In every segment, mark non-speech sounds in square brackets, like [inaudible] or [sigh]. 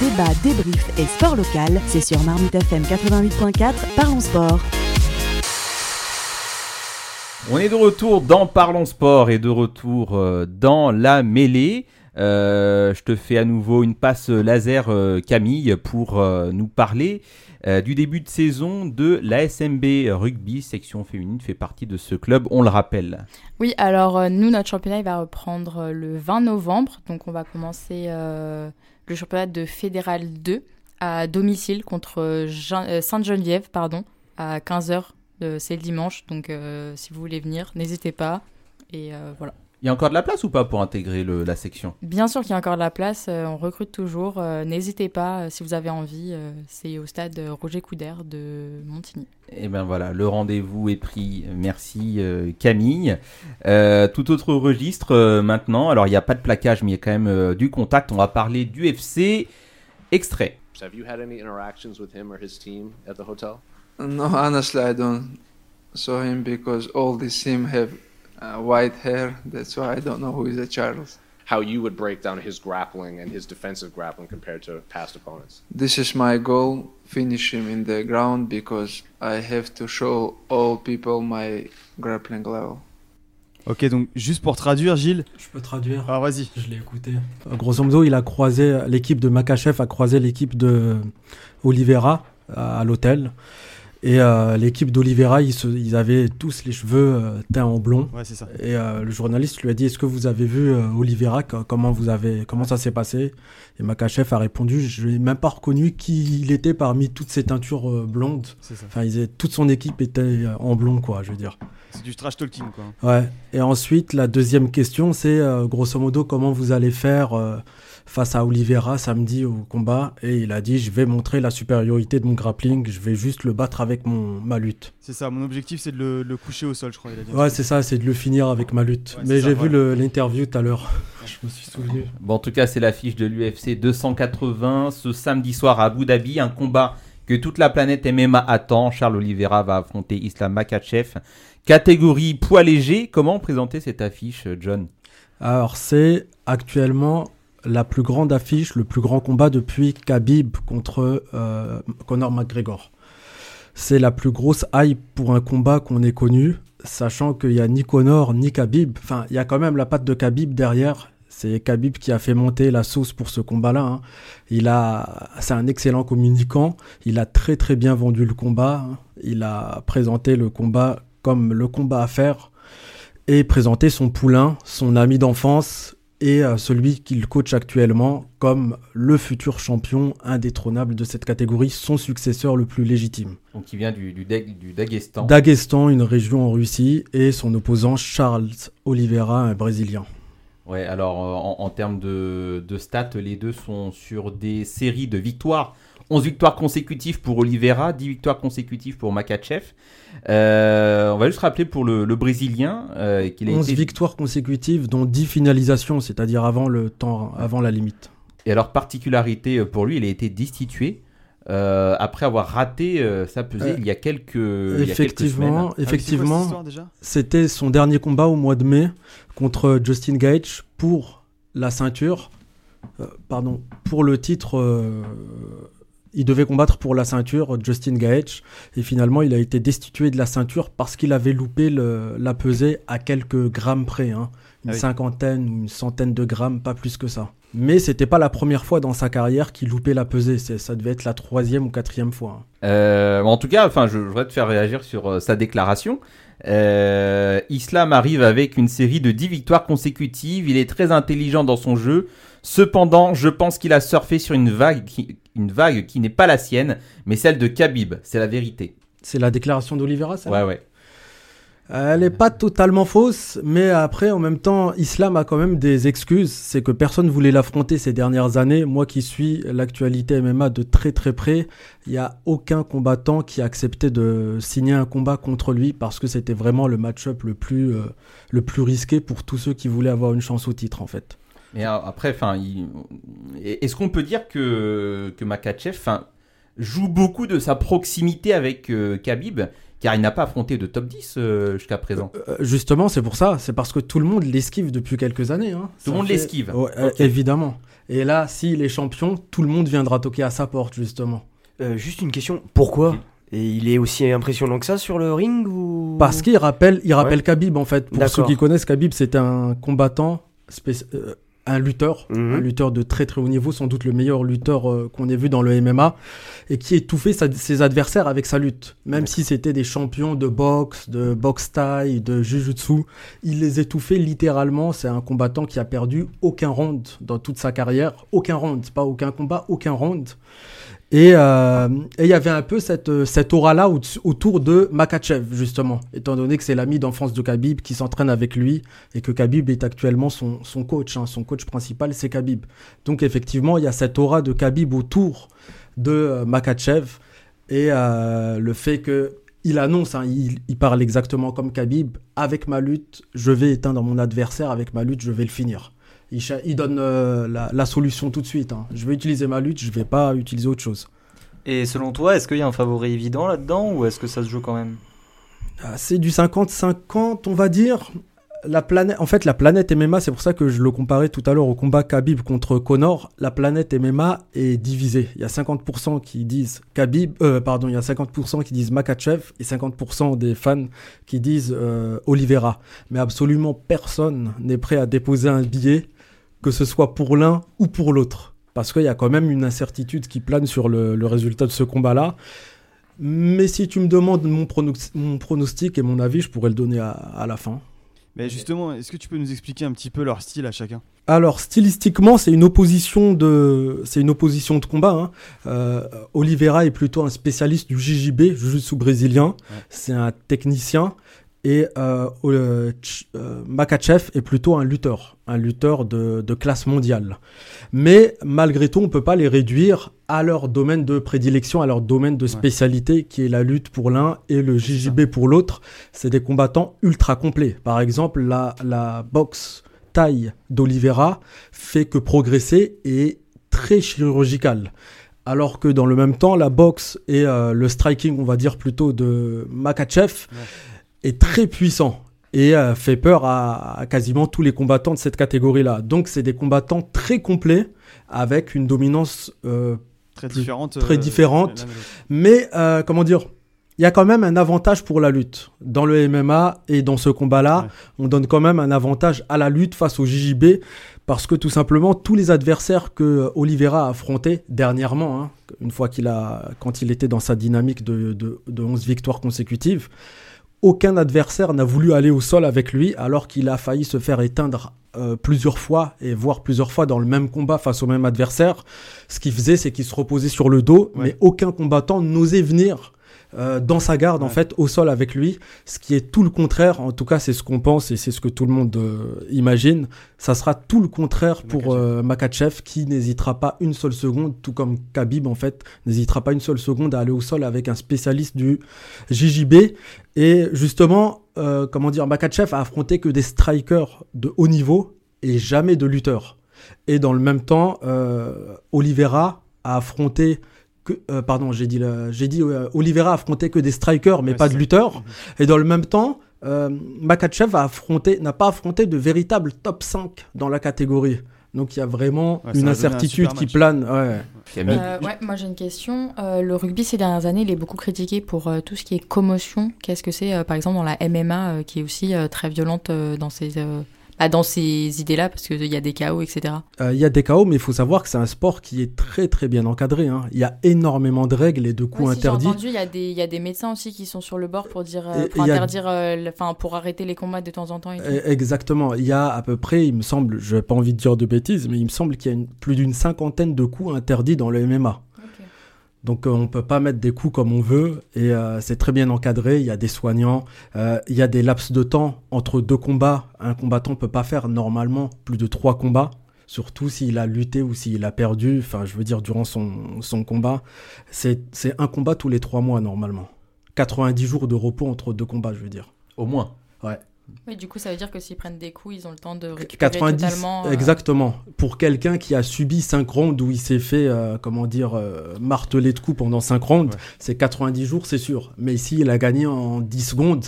Débat, débrief et sport local, c'est sur Marmite FM 88.4, parlons sport. On est de retour dans Parlons Sport et de retour euh, dans la mêlée. Euh, je te fais à nouveau une passe laser euh, Camille pour nous parler euh, du début de saison de la SMB Rugby, section féminine, fait partie de ce club, on le rappelle. Oui, alors euh, nous, notre championnat, il va reprendre euh, le 20 novembre. Donc on va commencer euh, le championnat de Fédéral 2 à domicile contre euh, Sainte-Geneviève, pardon, à 15h. c'est le dimanche, donc euh, si vous voulez venir, n'hésitez pas. Et euh, voilà. Il y a encore de la place ou pas pour intégrer le- la section? Bien sûr qu'il y a encore de la place, euh, on recrute toujours. euh, n'hésitez pas euh, si vous avez envie. euh, c'est au stade Roger Coudert de Montigny. Eh bien voilà, le rendez-vous est pris. Merci euh, Camille. Euh, tout autre registre euh, maintenant. Alors il n'y a pas de plaquage, mais il y a quand même euh, du contact. On va parler du FC. Extrait. Have you had any interactions with him or his team at the hotel? No, honestly, I don't saw him because all the team have uh, white hair. That's why I don't know who is a Charles. How you would break down his grappling and his defensive grappling compared to past opponents? This is my goal: finish him in the ground because I have to show all people my grappling level. Ok, donc juste pour traduire, Gilles. Je peux traduire. Ah, vas-y. Je l'ai écouté. Euh, Grosso modo, il a croisé l'équipe de Makachev a croisé l'équipe de Oliveira à, à l'hôtel. Et euh, l'équipe d'Oliveira, ils, avaient tous les cheveux euh, teints en blond. Ouais, c'est ça. Et euh, le journaliste lui a dit Est-ce que vous avez vu Oliveira Co- Comment vous avez comment ça s'est passé? Et Makachev a répondu Je n'ai même pas reconnu qui il était parmi toutes ces teintures blondes. C'est ça. Enfin, ils étaient- toute son équipe était en blond, quoi, je veux dire. C'est du trash talking, quoi. Ouais. Et ensuite, la deuxième question, c'est grosso modo comment vous allez faire face à Oliveira samedi au combat. Et il a dit je vais montrer la supériorité de mon grappling, je vais juste le battre avec mon ma lutte. C'est ça, mon objectif c'est de le, le coucher au sol, je crois. Il a dit. Ouais, c'est ça, c'est de le finir avec ma lutte. Ouais, Mais j'ai vu l'interview tout à l'heure. [laughs] je me suis souvenu. Bon, en tout cas, c'est l'affiche de l'UFC 280 ce samedi soir à Abu Dhabi. Un combat que toute la planète MMA attend. Charles Oliveira va affronter Islam Makachev. Catégorie poids léger. Comment présenter cette affiche, John? Alors, c'est actuellement la plus grande affiche, le plus grand combat depuis Khabib contre euh, Conor McGregor. C'est la plus grosse hype pour un combat qu'on ait connu, sachant qu'il n'y a ni Conor ni Khabib. Enfin, il y a quand même la patte de Khabib derrière. C'est Khabib qui a fait monter la sauce pour ce combat-là. hein. Il a, c'est un excellent communicant. Il a très très bien vendu le combat. hein. Il a présenté le combat comme le combat à faire et présenté son poulain, son ami d'enfance et celui qu'il coach actuellement comme le futur champion indétrônable de cette catégorie, son successeur le plus légitime. Donc, qui vient du, du, du Daghestan. Daghestan, une région en Russie, et son opposant Charles Oliveira, un Brésilien. Ouais, alors euh, en, en termes de, de stats, les deux sont sur des séries de victoires. 11 victoires consécutives pour Oliveira, 10 victoires consécutives pour Makachev. Euh, on va juste rappeler pour le, le Brésilien euh, qu'il a 11 été... victoires consécutives, dont 10 finalisations, c'est-à-dire avant le temps, avant la limite. Et alors, particularité euh, pour lui, il a été destitué euh, après avoir raté euh, sa pesée Euh, il y a quelques, il y a quelques effectivement, semaines. Ah, effectivement, c'était son dernier combat au mois de mai contre Justin Gage pour la ceinture. Euh, pardon, pour le titre. Il devait combattre pour la ceinture Justin Gage et finalement il a été destitué de la ceinture parce qu'il avait loupé le- la pesée à quelques grammes près, hein. une Ah oui. cinquantaine ou une centaine de grammes, pas plus que ça. Mais c'était pas la première fois dans sa carrière qu'il loupait la pesée, c'est- ça devait être la troisième ou quatrième fois. hein. Euh, en tout cas, enfin, je, je voudrais te faire réagir sur euh, sa déclaration. Euh, Islam arrive avec une série de 10 victoires consécutives. Il est très intelligent dans son jeu. Cependant, je pense qu'il a surfé sur une vague qui, une vague qui n'est pas la sienne, mais celle de Khabib. C'est la vérité. C'est la déclaration d'Olivera, ça? Ouais, ouais. Elle n'est pas totalement fausse, mais après, en même temps, Islam a quand même des excuses. C'est que personne voulait l'affronter ces dernières années. Moi qui suis l'actualité MMA de très très près, il n'y a aucun combattant qui a accepté de signer un combat contre lui parce que c'était vraiment le match-up le plus, euh, le plus risqué pour tous ceux qui voulaient avoir une chance au titre, en fait. Mais euh, après, enfin, il- est-ce qu'on peut dire que que Makachev, enfin, joue beaucoup de sa proximité avec euh, Khabib, car il n'a pas affronté de top 10 euh, jusqu'à présent? Euh, Justement, c'est pour ça. C'est parce que tout le monde l'esquive depuis quelques années. hein. Tout le monde fait- l'esquive. Ouais, euh, évidemment. Et là, s'il est champion, tout le monde viendra toquer à sa porte, justement. Euh, juste une question, pourquoi? Et il est aussi impressionnant que ça sur le ring ou? Parce qu'il rappelle, il rappelle Ouais. Khabib, en fait. Pour ceux qui connaissent, Khabib, c'était un combattant, spéc- euh, un lutteur, Mhm. un lutteur de très très haut niveau, sans doute le meilleur lutteur euh, qu'on ait vu dans le MMA, et qui étouffait sa- ses adversaires avec sa lutte. Même si c'était des champions de boxe, de boxe thaï, de jujutsu, il les étouffait littéralement. C'est un combattant qui a perdu aucun round dans toute sa carrière. Aucun round, pas aucun combat, aucun round. Et euh, et il y avait un peu cette, euh, aura-là au- autour de Makachev, justement, étant donné que c'est l'ami d'enfance de Khabib qui s'entraîne avec lui et que Khabib est actuellement son, coach. hein. Son coach principal, c'est Khabib. Donc, effectivement, il y a cette aura de Khabib autour de euh, Makachev et le fait que. Il annonce, hein, il, il parle exactement comme Khabib. Avec ma lutte, je vais éteindre mon adversaire. Avec ma lutte, je vais le finir. Il, donne euh, la, la solution tout de suite. hein. Je vais utiliser ma lutte, je vais pas utiliser autre chose. Et selon toi, est-ce qu'il y a un favori évident là-dedans ou est-ce que ça se joue quand même? Ah, C'est du 50-50, on va dire. La planète, en fait, la planète MMA, c'est pour ça que je le comparais tout à l'heure au combat Khabib contre Conor. La planète MMA est divisée. Il y a 50% qui disent Khabib, euh, pardon, il y a 50% qui disent Makachev et 50% des fans qui disent euh, Oliveira. Mais absolument personne n'est prêt à déposer un billet, que ce soit pour l'un ou pour l'autre. Parce qu'il y a quand même une incertitude qui plane sur le, le résultat de ce combat-là. Mais si tu me demandes mon, pronos- mon pronostic et mon avis, je pourrais le donner à, à la fin. Mais justement, est-ce que tu peux nous expliquer un petit peu leur style à chacun? Alors stylistiquement, c'est une opposition de, c'est une opposition de combat. hein. Euh, Oliveira est plutôt un spécialiste du JJB, Jiu-Jitsu brésilien. C'est un technicien. Et euh, euh, euh, Makachev est plutôt un lutteur, un lutteur de, de classe mondiale. Mais malgré tout, on peut pas les réduire à leur domaine de prédilection, à leur domaine de spécialité, qui est la lutte pour l'un et le JJB pour l'autre. C'est des combattants ultra complets. Par exemple, la, la boxe taille d'Oliveira fait que progresser est très chirurgical. Alors que dans le même temps, la boxe et euh, le striking, on va dire plutôt de Makachev, est très puissant et euh, fait peur à, à quasiment tous les combattants de cette catégorie-là. Donc c'est des combattants très complets avec une dominance euh, Très différente, très euh, différente. Mais comment dire il y a quand même un avantage pour la lutte. Dans le MMA et dans ce combat-là, on donne quand même un avantage à la lutte face au JJB parce que tout simplement tous les adversaires que Oliveira a affrontés dernièrement, hein, une fois qu'il a, quand il était dans sa dynamique de, de, de 11 victoires consécutives, aucun adversaire n'a voulu aller au sol avec lui alors qu'il a failli se faire éteindre euh, plusieurs fois et voire plusieurs fois dans le même combat face au même adversaire. Ce qu'il faisait, c'est qu'il se reposait sur le dos, mais aucun combattant n'osait venir euh, dans sa garde en fait au sol avec lui, ce qui est tout le contraire. En tout cas, c'est ce qu'on pense et c'est ce que tout le monde euh, imagine. Ça sera tout le contraire pour euh, Makachev qui n'hésitera pas une seule seconde, tout comme Khabib en fait, n'hésitera pas une seule seconde à aller au sol avec un spécialiste du JJB. Et justement, comment dire, Makachev a affronté que des strikers de haut niveau et jamais de lutteurs. Et dans le même temps, Oliveira a affronté que, euh, pardon, j'ai dit, j'ai dit euh, Oliveira a affronté que des strikers, mais pas de lutteurs. Et dans le même temps, euh, Makachev a affronté, n'a pas affronté de véritable top 5 dans la catégorie. Donc il y a vraiment Ouais, une un incertitude qui plane. Ouais. Euh, ouais, moi j'ai une question. Euh, le rugby ces dernières années, il est beaucoup critiqué pour euh, tout ce qui est commotion. Qu'est-ce que c'est, euh, par exemple, dans la MMA, euh, qui est aussi euh, très violente euh, dans ces, euh, bah, dans ces idées-là, parce qu'il y a des chaos, etc. Euh, Il y a des chaos, mais il faut savoir que c'est un sport qui est très très bien encadré. hein. Il y a énormément de règles et de coups Ouais, si, interdits. entendu, il y, a des- il y a des médecins aussi qui sont sur le bord pour dire, euh, pour y a- interdire, euh, le- pour arrêter les combats de temps en temps. Et tout. Eh, Exactement. Il y a à peu près, il me semble, je n'ai pas envie de dire de bêtises, mais il me semble qu'il y a une- plus d'une cinquantaine de coups interdits dans le MMA. Donc euh, on peut pas mettre des coups comme on veut et euh, c'est très bien encadré. Il y a des soignants, euh, il y a des laps de temps entre deux combats. Un combattant peut pas faire normalement plus de trois combats, surtout s'il a lutté ou s'il a perdu. Enfin, je veux dire durant son, son combat, c'est c'est un combat tous les trois mois normalement. 90 jours de repos entre deux combats, je veux dire. Au moins. Ouais. Oui, du coup, ça veut dire que s'ils prennent des coups, ils ont le temps de récupérer 90, totalement. euh, exactement. Pour quelqu'un qui a subi 5 rounds où il s'est fait, euh, comment dire, euh, marteler de coups pendant 5 rounds, Ouais. c'est 90 jours, c'est sûr. Mais ici, il a gagné en 10 secondes.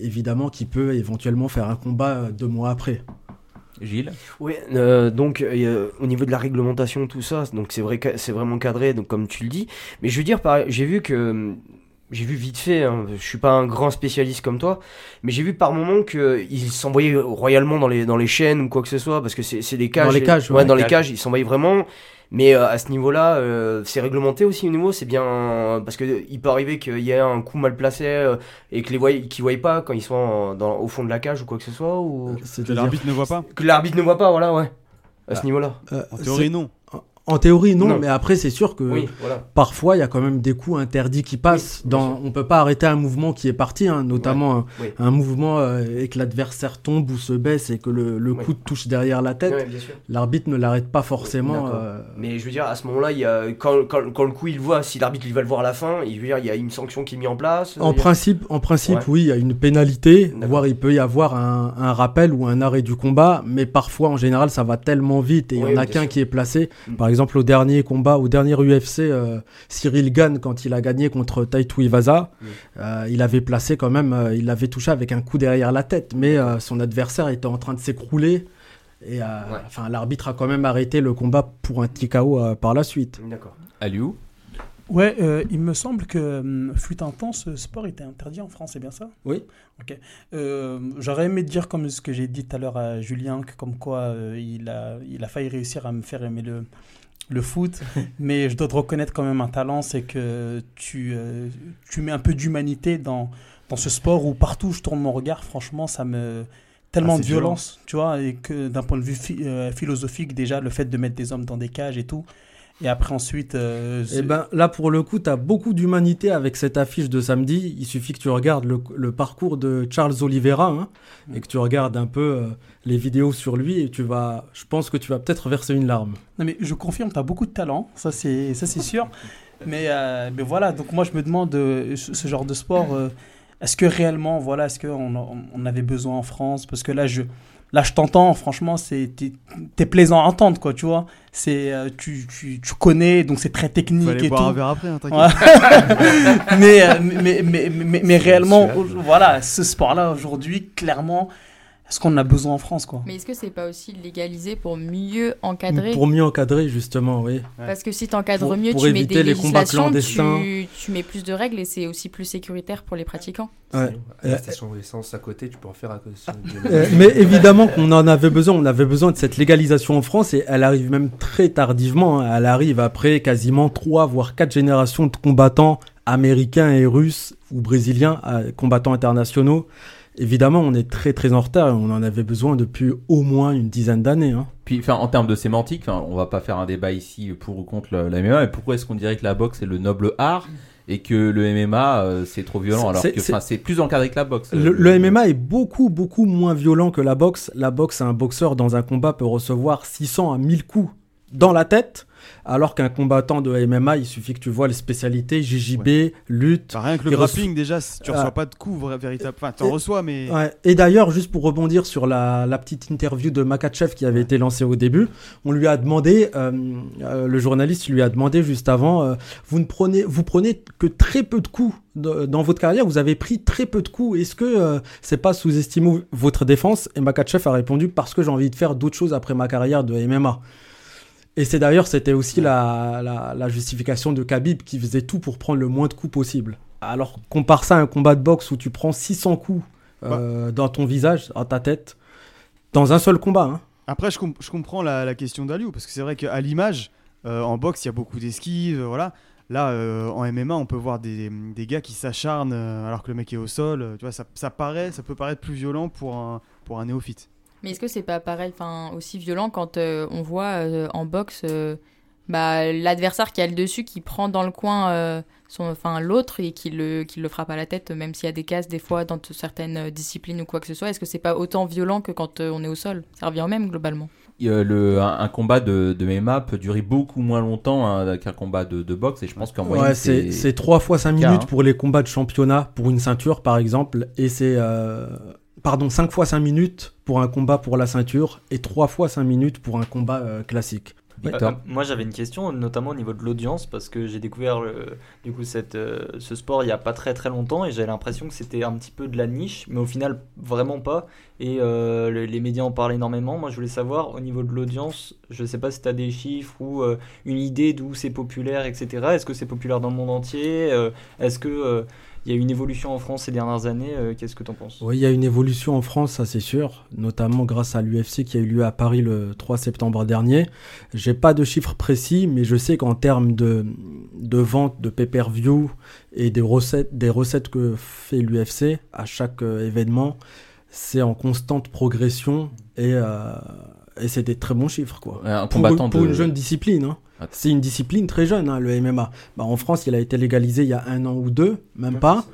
Évidemment qu'il peut éventuellement faire un combat euh, deux mois après. Gilles Oui, euh, donc euh, au niveau de la réglementation, tout ça, donc c'est vrai que c'est vraiment cadré, donc comme tu le dis. Mais je veux dire, j'ai vu que j'ai vu vite fait, hein, je suis pas un grand spécialiste comme toi, mais j'ai vu par moment qu'ils s'envoyaient royalement dans les, dans les chaînes ou quoi que ce soit, parce que c'est c'est des cages. Dans les cages, ouais, ouais. dans les Cages. cages, ils s'envoyaient vraiment. Mais euh, à ce niveau-là, euh, c'est réglementé aussi au niveau, c'est bien parce que il peut arriver qu'il y ait un coup mal placé euh, et que les voient, qu'ils voient pas quand ils sont en- dans, au fond de la cage ou quoi que ce soit, ou Que l'arbitre ne voit pas que l'arbitre ne voit pas, voilà, ouais. À ce Ah. niveau-là. euh, En c'est- théorie, non. En théorie, non, Non. mais après, c'est sûr que Oui, voilà. parfois, il y a quand même des coups interdits qui passent. Oui, dans, on peut pas arrêter un mouvement qui est parti, hein, notamment un, Oui. un mouvement euh, et que l'adversaire tombe ou se baisse et que le, coup touche derrière la tête. L'arbitre ne l'arrête pas forcément. Euh, Mais je veux dire, à ce moment-là, il y a, quand, quand, quand le coup il voit, si l'arbitre il va le voir à la fin, il, je veux dire, il y a une sanction qui est mise en place. En a- principe, en principe, Ouais. oui, il y a une pénalité, voire il peut y avoir un, un rappel ou un arrêt du combat, mais parfois, en général, ça va tellement vite et il y Oui, en a qu'un qui est placé. Mm. Par exemple, au dernier combat, au dernier UFC, euh, Cyril Gann, quand il a gagné contre Taito Iwasa, Mm. euh, il avait placé quand même, euh, il l'avait touché avec un coup derrière la tête, mais euh, son adversaire était en train de s'écrouler. Et euh, Ouais. enfin, l'arbitre a quand même arrêté le combat pour un TKO euh, par la suite. D'accord. Aliou? Ouais, euh, il me semble que hum, fut un temps, ce sport était interdit en France, c'est bien ça? Oui. Ok. Euh, J'aurais aimé dire, comme ce que j'ai dit tout à l'heure à Julien, que comme quoi euh, il, a, il a failli réussir à me faire aimer le, le foot, [laughs] mais je dois te reconnaître quand même un talent, c'est que tu, euh, tu mets un peu d'humanité dans, dans ce sport où partout où je tourne mon regard, franchement, ça me tellement Ah, de violent. violence, tu vois, et que d'un point de vue euh, philosophique, déjà, le fait de mettre des hommes dans des cages et tout, et après ensuite... euh, Eh ben, là, pour le coup, tu as beaucoup d'humanité avec cette affiche de samedi. Il suffit que tu regardes le, le parcours de Charles Oliveira hein, et que tu regardes un peu euh, les vidéos sur lui et tu vas, je pense que tu vas peut-être verser une larme. Non mais je confirme, tu as beaucoup de talent, ça c'est ça c'est sûr. mais, euh, mais voilà, donc moi je me demande euh, ce, genre de sport, euh, est-ce que réellement, voilà, est-ce qu'on on, on avait besoin en France? Parce que là je là je t'entends, franchement c'est t'es t'es plaisant à entendre quoi, tu vois. C'est euh, tu, tu, tu connais, donc c'est très Faut technique aller et boire un tout. verre après, hein. Ouais. [laughs] mais, euh, mais, mais, mais, mais, réellement, voilà, ce sport-là aujourd'hui, clairement, est-ce qu'on en a besoin en France quoi Mais est-ce que c'est pas aussi légalisé pour mieux encadrer Pour mieux encadrer, justement, oui. Parce que si tu encadres mieux, pour tu mets des les combats clandestins. tu, tu mets plus de règles et c'est aussi plus sécuritaire pour les pratiquants. Ouais. À la Euh, station d'essence à côté, tu peux en faire à cause [laughs] Euh, mais évidemment qu'on en avait besoin, on avait besoin de cette légalisation en France et elle arrive même très tardivement. hein. Elle arrive après quasiment trois voire quatre générations de combattants américains et russes ou brésiliens, euh, combattants internationaux. Évidemment, on est très très en retard et on en avait besoin depuis au moins une dizaine d'années. hein. Puis, enfin, en termes de sémantique, on va pas faire un débat ici pour ou contre la MMA, mais pourquoi est-ce qu'on dirait que la boxe est le noble art et que le MMA euh, c'est trop violent alors que c'est- plus encadré que la boxe. Le, le MMA est beaucoup beaucoup moins violent que la boxe. La boxe, un boxeur dans un combat peut recevoir 600 à 1000 coups dans la tête, alors qu'un combattant de MMA, il suffit que tu vois les spécialités JJB, lutte. Bah, rien que le grappling, déjà, tu Ah. reçois pas de coups véritable. Enfin, t'en reçois, mais. Ouais. Et d'ailleurs, juste pour rebondir sur la, la petite interview de Makachev qui avait été lancée au début, on lui a demandé, euh, euh, le journaliste lui a demandé juste avant, euh, vous ne prenez, vous prenez que très peu de coups de- dans votre carrière, vous avez pris très peu de coups. Est-ce que c'est pas sous-estimer votre défense? Et Makachev a répondu parce que j'ai envie de faire d'autres choses après ma carrière de MMA. Et c'est d'ailleurs, c'était aussi la, la, la justification de Khabib qui faisait tout pour prendre le moins de coups possible. Alors, compare ça à un combat de boxe où tu prends 600 coups euh, dans ton visage, dans ta tête, dans un seul combat. hein. Après, je, com- je comprends la, la question d'Aliou, parce que c'est vrai qu'à l'image, euh, en boxe, il y a beaucoup d'esquives, euh, voilà. Là, euh, en MMA, on peut voir des, des gars qui s'acharnent alors que le mec est au sol. tu vois, ça, ça paraît, ça peut paraître plus violent pour un, pour un néophyte. Mais est-ce que c'est pas pareil, enfin aussi violent quand euh, on voit euh, en boxe euh, bah, l'adversaire qui a le dessus qui prend dans le coin euh, son, enfin l'autre et qui le qui le frappe à la tête, même s'il y a des cases des fois dans certaines disciplines ou quoi que ce soit. Est-ce que c'est pas autant violent que quand euh, on est au sol? Ça revient au même globalement. Euh, le, un, un combat de, de MMA peut durer beaucoup moins longtemps hein, qu'un combat de, de boxe et je pense qu'en moyenne Ouais, c'est c'est 3 fois 5 cas, minutes hein. pour les combats de championnat, pour une ceinture par exemple, et c'est euh, pardon, 5 fois 5 minutes pour un combat pour la ceinture et 3 fois 5 minutes pour un combat euh, classique. Euh, moi j'avais une question notamment au niveau de l'audience parce que j'ai découvert le- du coup cette, euh, ce sport il n'y a pas très très longtemps et j'avais l'impression que c'était un petit peu de la niche mais au final vraiment pas et euh, le- les médias en parlent énormément. Moi je voulais savoir au niveau de l'audience, je sais pas si tu as des chiffres ou euh, une idée d'où c'est populaire etc. Est-ce que c'est populaire dans le monde entier? Euh, Est-ce que euh, il y a une évolution en France ces dernières années Euh, Qu'est-ce que tu en penses? Oui, il y a une évolution en France, ça c'est sûr, notamment grâce à l'UFC qui a eu lieu à Paris le 3 septembre dernier. J'ai pas de chiffres précis, mais je sais qu'en termes de, de vente de pay-per-view et des recettes, des recettes que fait l'UFC à chaque euh, événement, c'est en constante progression et, euh, et c'est des très bons chiffres. Quoi. Un pour combattant pour de- une jeune discipline. hein. C'est une discipline très jeune, hein, le MMA. Bah, en France, il a été légalisé il y a un an ou deux, même pas.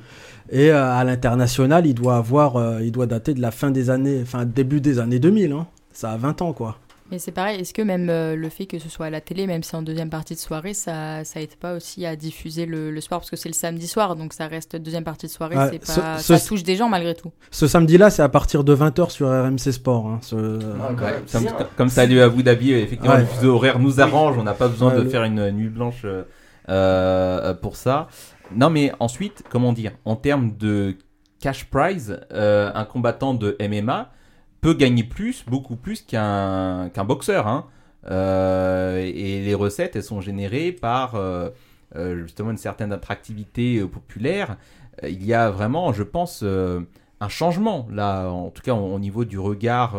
Et euh, à l'international, il doit avoir, euh, il doit dater de la fin des années, enfin début des années 2000. hein. Ça a 20 ans, quoi. Mais c'est pareil, est-ce que même euh, le fait que ce soit à la télé, même si en deuxième partie de soirée, ça, ça aide pas aussi à diffuser le, le sport? Parce que c'est le samedi soir, donc ça reste deuxième partie de soirée, Ouais, c'est ce- pas, ce- ça touche des gens malgré tout. Ce samedi-là, c'est à partir de 20h sur RMC Sport. hein, ce- Ouais, comme, comme ça a lieu à Abu Dhabi, euh, effectivement, Ouais. le fuseau horaire nous arrange, on n'a pas besoin Ouais, de le- faire une nuit blanche euh, euh, pour ça. Non, mais ensuite, comment dire, en termes de cash prize, euh, un combattant de MMA peut gagner plus, beaucoup plus qu'un qu'un boxeur. hein. Euh, et les recettes, elles sont générées par euh, euh, justement une certaine attractivité populaire. Il y a vraiment, je pense, un changement là, en tout cas au, au niveau du regard.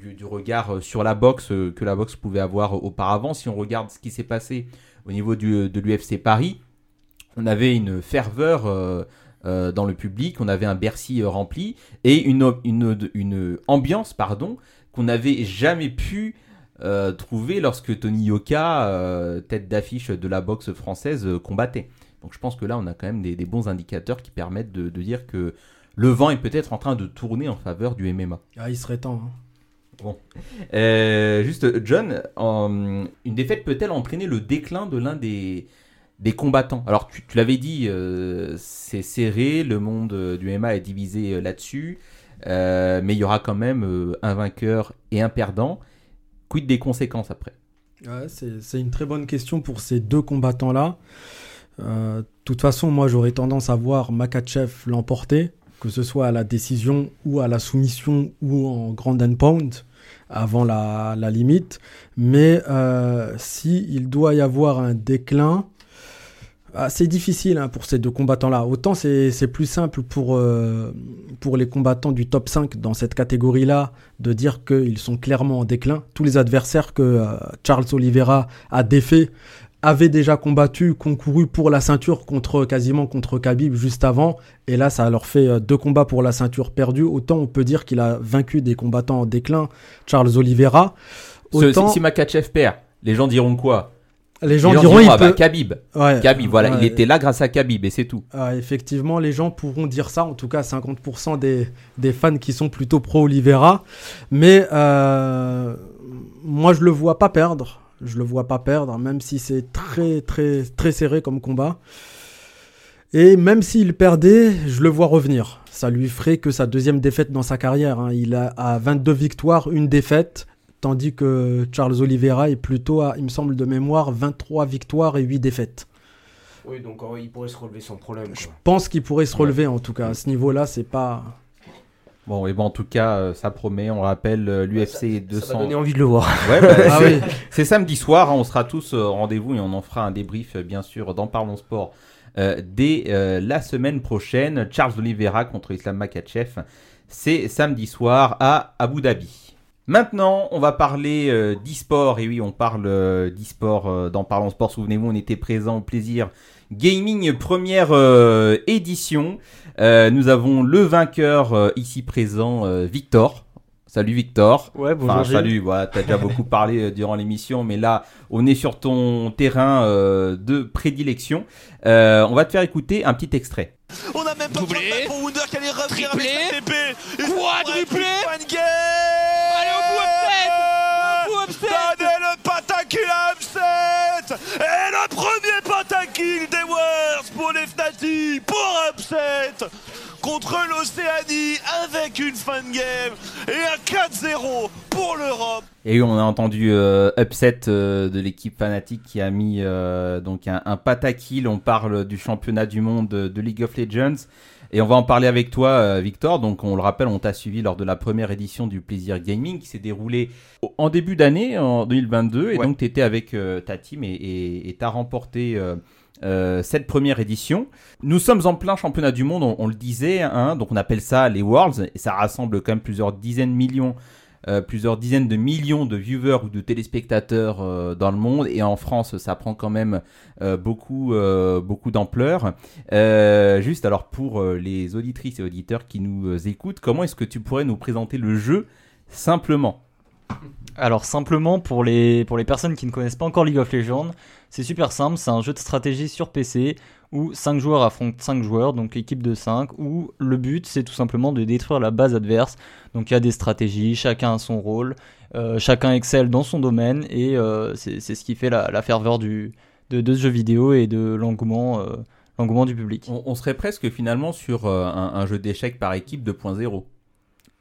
du, regard sur la boxe que la boxe pouvait avoir auparavant. Si on regarde ce qui s'est passé au niveau du, de l'UFC Paris, on avait une ferveur euh, dans le public, on avait un Bercy euh, rempli et une, une, une ambiance pardon, qu'on n'avait jamais pu euh, trouver lorsque Tony Yoka, euh, tête d'affiche de la boxe française, combattait. Donc je pense que là, on a quand même des, des bons indicateurs qui permettent de, de dire que le vent est peut-être en train de tourner en faveur du MMA. Ah, il serait temps. hein. Bon. Juste, John, une défaite peut-elle entraîner le déclin de l'un des, des combattants Alors, tu, l'avais dit, euh, c'est serré, le monde euh, du MMA est divisé euh, là-dessus, mais il y aura quand même un vainqueur et un perdant. Quid des conséquences après? C'est une très bonne question pour ces deux combattants-là. De toute façon, moi, j'aurais tendance à voir Makachev l'emporter, que ce soit à la décision ou à la soumission ou en grand and pound avant la, limite. Mais euh, si doit y avoir un déclin, ah, c'est difficile hein, pour ces deux combattants-là. Autant c'est plus simple pour, euh, pour les combattants du top 5 dans cette catégorie-là de dire qu'ils sont clairement en déclin. Tous les adversaires que euh, Charles Oliveira a défaits avaient déjà combattu, concouru pour la ceinture contre quasiment contre Khabib juste avant. Et là, ça leur fait euh, deux combats pour la ceinture perdue. Autant on peut dire qu'il a vaincu des combattants en déclin, Charles Oliveira. Ce- Autant... Si Makachev perd, les gens diront quoi? Les gens diront, il ah bah, peut- Khabib. Ouais, Khabib, voilà, il était là grâce à Khabib et c'est tout. Effectivement, les gens pourront dire ça, en tout cas 50% des, des fans qui sont plutôt pro-Oliveira. Mais euh, moi, je le vois pas perdre. Je le vois pas perdre, même si c'est très, très, très serré comme combat. Et même s'il perdait, je le vois revenir. Ça lui ferait que sa deuxième défaite dans sa carrière. hein. Il a à 22 victoires, une défaite, tandis que Charles Oliveira est plutôt à, il me semble de mémoire, 23 victoires et 8 défaites. Oui, donc il pourrait se relever sans problème. Je pense qu'il pourrait se relever en tout cas. À ce niveau-là, c'est pas. Bon, et bon, en tout cas, euh, ça promet. On rappelle euh, l'UFC 200. ça donner envie de le voir. Ouais, bah, [laughs] Ah c'est- oui. samedi soir. hein, on sera tous euh, au rendez-vous et on en fera un débrief, bien sûr, dans Parlons Sport euh, dès euh, la semaine prochaine. Charles Oliveira contre Islam Makachev. C'est samedi soir à Abu Dhabi. Maintenant, on va parler euh, d'e-sport. Et oui, on parle euh, d'e-sport euh, dans Parlons Sport. Souvenez-vous, on était présent au plaisir Gaming première édition. Nous avons le vainqueur ici présent, Victor. Salut Victor. Ouais, bonjour, Enfin, salut, voilà, t'as déjà [laughs] beaucoup parlé durant l'émission, mais là, on est sur ton terrain de prédilection. On va te faire écouter un petit extrait. On a même pas besoin de pour Wunder qui allait revenir avec sa TP. Quadruplé Allez au bout upset Donnez le patakill à upset. Et le premier patakill des Worlds. pour les Fnatic pour upset contre l'Océanie avec une fin de game et un 4-0 pour l'Europe. Et on a entendu euh, upset euh, de l'équipe fanatique qui a mis euh, donc un, un. On parle du championnat du monde de, League of Legends. Et on va en parler avec toi, Victor. Donc, on le rappelle, on t'a suivi lors de la première édition du Plaisir Gaming qui s'est déroulée en début d'année, en 2022. Et Ouais. donc, tu étais avec ta team et- et t'as remporté euh, cette première édition. Nous sommes en plein championnat du monde, on, le disait. Hein, donc, on appelle ça les Worlds. Et ça rassemble quand même plusieurs dizaines de millions. euh, plusieurs dizaines de millions de viewers ou de téléspectateurs euh, dans le monde et en France ça prend quand même beaucoup beaucoup d'ampleur juste alors pour les auditrices et auditeurs qui nous écoutent, comment est-ce que tu pourrais nous présenter le jeu simplement? Alors simplement pour les, personnes qui ne connaissent pas encore League of Legends, c'est super simple, c'est un jeu de stratégie sur PC où 5 joueurs affrontent 5 joueurs, donc équipe de 5, où le but c'est tout simplement de détruire la base adverse. Donc il y a des stratégies, chacun a son rôle, euh, chacun excelle dans son domaine et euh, c'est ce qui fait la, ferveur de, ce jeu vidéo et de l'engouement euh, du public. on, serait presque finalement sur un, un jeu d'échecs par équipe 2.0.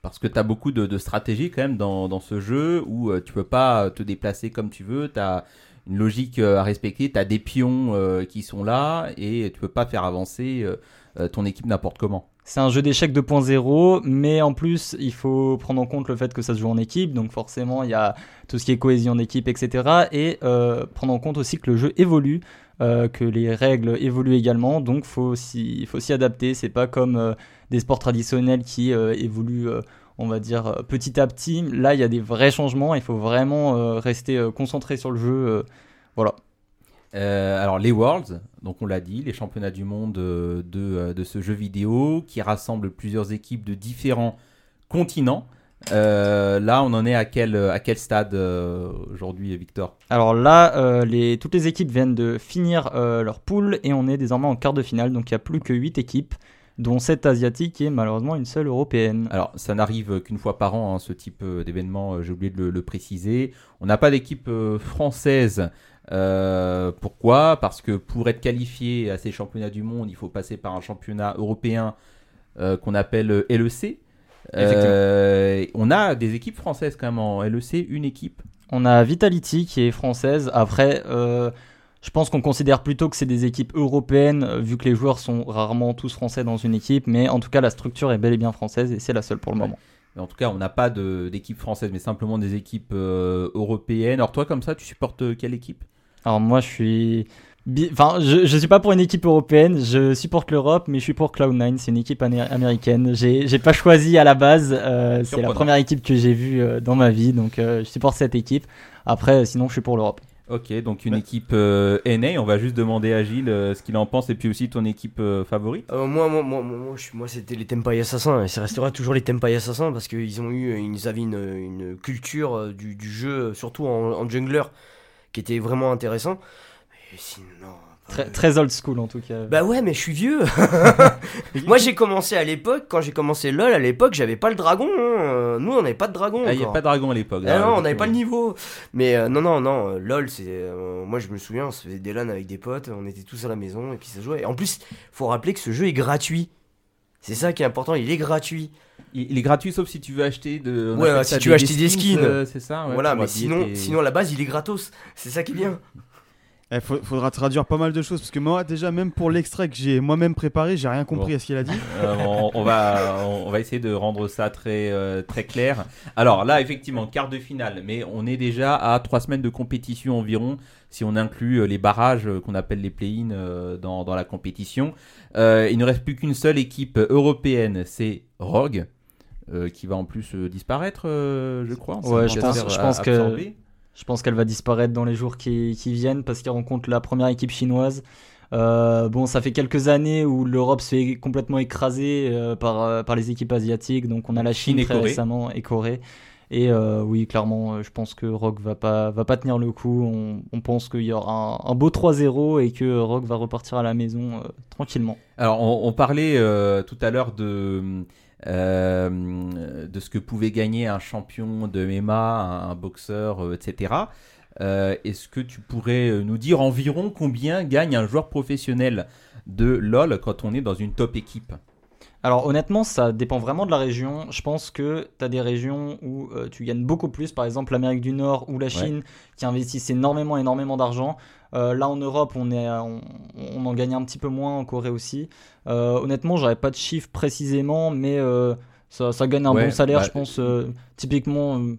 Parce que tu as beaucoup de, stratégies quand même dans, dans ce jeu où euh, tu peux pas te déplacer comme tu veux, tu as une logique euh, à respecter, tu as des pions euh, qui sont là et tu peux pas faire avancer euh, euh, ton équipe n'importe comment. C'est un jeu d'échecs 2.0, mais en plus, il faut prendre en compte le fait que ça se joue en équipe, donc forcément, il y a tout ce qui est cohésion d'équipe, etc. Et euh, prendre en compte aussi que le jeu évolue, euh, que les règles évoluent également, donc faut s'y faut s'y adapter. C'est pas comme euh, des sports traditionnels qui euh, évoluent, euh, on va dire, euh, petit à petit. Là, il y a des vrais changements, il faut vraiment euh, rester euh, concentré sur le jeu. euh, voilà. Alors les Worlds, donc on l'a dit, les championnats du monde de, de ce jeu vidéo qui rassemble plusieurs équipes de différents continents. Là, on en est à quel, à quel stade aujourd'hui, Victor? Alors là, les, toutes les équipes viennent de finir leur poule et on est désormais en quart de finale. Donc il n'y a plus que 8 équipes, dont 7 asiatiques et malheureusement une seule européenne. Alors, ça n'arrive qu'une fois par an, hein, ce type euh, d'événement, euh, j'ai oublié de le, le préciser. On n'a pas d'équipe euh, française. Euh, pourquoi? Parce que pour être qualifié à ces championnats du monde, il faut passer par un championnat européen euh, qu'on appelle LEC. Euh, on a des équipes françaises quand même en LEC, une équipe. On a Vitality qui est française. Après, je pense qu'on considère plutôt que c'est des équipes européennes, euh, vu que les joueurs sont rarement tous français dans une équipe. Mais en tout cas, la structure est bel et bien française et c'est la seule pour le moment. Mais en tout cas, on n'a pas d'équipe française, mais simplement des équipes euh, européennes. Alors toi, comme ça, tu supportes euh, quelle équipe? Alors moi, je suis... Enfin, je, je suis pas pour une équipe européenne, je supporte l'Europe, mais je suis pour Cloud9, c'est une équipe américaine. J'ai pas choisi à la base, euh, c'est la première équipe que j'ai vue euh, dans ma vie, donc euh, je supporte cette équipe. Après, sinon, je suis pour l'Europe. Ok, donc une équipe euh, NA. On va juste demander à Gilles euh, ce qu'il en pense et puis aussi ton équipe euh, favorite. Euh, moi, moi, moi, moi, moi, je suis- moi, c'était les Tempai Assassins et ça restera toujours les Tempai Assassins parce qu'ils ont eu, ils avaient une, une culture euh, du, du jeu, surtout en, en jungler, qui était vraiment intéressant. Et sinon, Très, très old school en tout cas. Bah ouais, mais je suis vieux. [laughs] Moi, j'ai commencé à l'époque, quand j'ai commencé LoL, à l'époque, j'avais pas le dragon. hein. Nous, on n'avait pas de dragon. Ah, il n'y a encore. pas de dragon à l'époque. Ah là, non, on n'avait pas le niveau. Mais euh, non, non, non, euh, LOL, c'est. euh, moi, je me souviens, on se faisait des LAN avec des potes, on était tous à la maison et puis ça jouait. Et en plus, faut rappeler que ce jeu est gratuit. C'est ça qui est important, il est gratuit. Il, il est gratuit sauf si tu veux acheter de. Ouais, si tu veux acheter des skins. euh, c'est ça. ouais, voilà, mais sinon, tes- sinon, à la base, il est gratos. C'est ça qui est bien. Il faudra traduire pas mal de choses parce que moi déjà même pour l'extrait que j'ai moi-même préparé j'ai rien compris Bon. à ce qu'il a dit. [laughs] Euh, on, on va, on, on va essayer de rendre ça très, euh, très clair. Alors là, effectivement, quart de finale, mais on est déjà à trois semaines de compétition environ, si on inclut euh, les barrages euh, qu'on appelle les play-in euh, dans, dans la compétition. Euh, il ne reste plus qu'une seule équipe européenne, c'est Rogue. euh, qui va en plus euh, disparaître, euh, je crois. Ouais, je se pense, faire, je pense que. Je pense qu'elle va disparaître dans les jours qui, qui viennent parce qu'elle rencontre la première équipe chinoise. Euh, bon, ça fait quelques années où l'Europe se fait complètement écraser euh, par, euh, par les équipes asiatiques. Donc on a la Chine, très Corée. récemment et Corée. Et oui, clairement, je pense que Rogue va pas, va pas tenir le coup. On, on pense qu'il y aura un, un beau 3-0 et que Rogue va repartir à la maison tranquillement. Alors, on, on parlait tout à l'heure de, euh, de ce que pouvait gagner un champion de MMA, un, boxeur, euh, etc. Euh, Est-ce que tu pourrais nous dire environ combien gagne un joueur professionnel de LoL quand on est dans une top équipe? Alors honnêtement, ça dépend vraiment de la région. Je pense que tu as des régions où euh, tu gagnes beaucoup plus, par exemple l'Amérique du Nord ou la Chine, qui investissent énormément, énormément d'argent. Euh, là en Europe, on, est, à- on, on en gagne un petit peu moins, en Corée aussi. Euh, honnêtement, j'aurais pas de chiffres précisément, mais euh, ça, ça gagne un Ouais, bon salaire, bah, je pense. euh, typiquement, euh,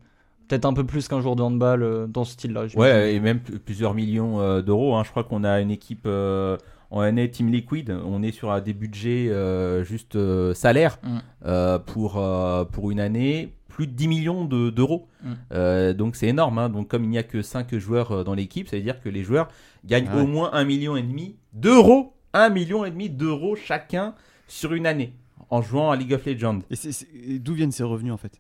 peut-être un peu plus qu'un joueur de handball euh, dans ce style-là. Ouais, et même plusieurs millions euh, d'euros. hein. Je crois qu'on a une équipe euh, en année Team Liquid. On est sur des budgets euh, juste euh, salaire Mm. euh, pour, euh, pour une année. Plus de 10 millions de- d'euros. Mm. Euh, donc c'est énorme. hein. Donc comme il n'y a que 5 joueurs dans l'équipe, ça veut dire que les joueurs gagnent Ah ouais. au moins 1,5 million et demi d'euros. 1,5 million et demi d'euros chacun sur une année en jouant à League of Legends. Et, c'est- c'est- et d'où viennent ces revenus en fait?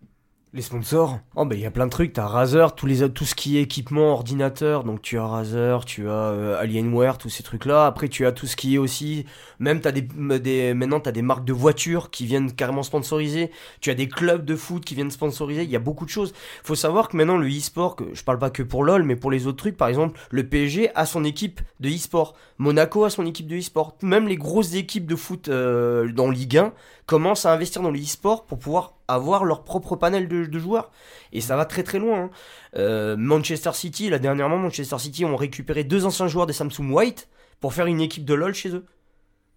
Les sponsors. Oh bah il y a plein de trucs, t'as Razer, tous les, tout ce qui est équipement, ordinateur, donc tu as Razer, tu as euh, Alienware, tous ces trucs-là. Après tu as tout ce qui est aussi, même t'as des, des, maintenant t'as des marques de voitures qui viennent carrément sponsoriser, tu as des clubs de foot qui viennent sponsoriser, il y a beaucoup de choses. Faut savoir que maintenant le e-sport, que je parle pas que pour LoL, mais pour les autres trucs, par exemple, le PSG a son équipe de e-sport, Monaco a son équipe de e-sport, même les grosses équipes de foot euh, dans Ligue 1 commencent à investir dans le e-sport pour pouvoir avoir leur propre panel de, joueurs. Et ça va très très loin. hein. Euh, Manchester City, là dernièrement, Manchester City ont récupéré deux anciens joueurs des Samsung White pour faire une équipe de LoL chez eux.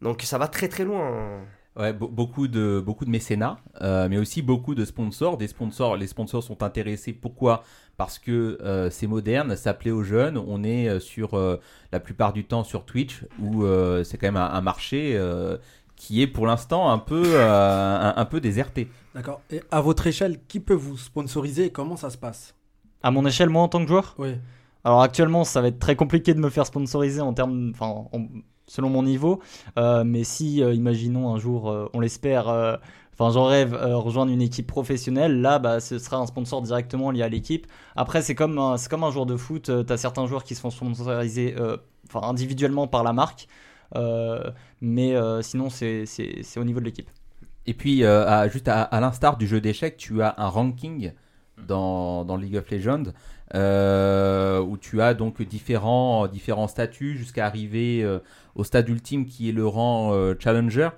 Donc ça va très très loin. hein. Ouais, be- beaucoup de beaucoup de mécénat, euh, mais aussi beaucoup de sponsors. Des sponsors, les sponsors sont intéressés. Pourquoi? Parce que euh, c'est moderne, ça plaît aux jeunes. On est sur la plupart du temps sur Twitch, où c'est quand même un, un marché qui est pour l'instant un peu euh, un, un peu déserté. D'accord. Et à votre échelle, qui peut vous sponsoriser et comment ça se passe? À mon échelle, moi en tant que joueur? Oui. Alors actuellement, ça va être très compliqué de me faire sponsoriser en termes, enfin, en- selon mon niveau. Euh, mais si, euh, imaginons un jour, euh, on l'espère, euh, enfin, j'en rêve, euh, rejoindre une équipe professionnelle, là, bah, ce sera un sponsor directement lié à l'équipe. Après, c'est comme, c'est comme un joueur de foot. tu as certains joueurs qui se font sponsoriser, euh, enfin, individuellement par la marque. Euh, mais euh, sinon, c'est au niveau de l'équipe. Et puis, euh, à- juste à, à l'instar du jeu d'échecs, tu as un ranking dans, dans League of Legends euh, où tu as donc différents, différents statuts jusqu'à arriver euh, au stade ultime qui est le rang euh, Challenger.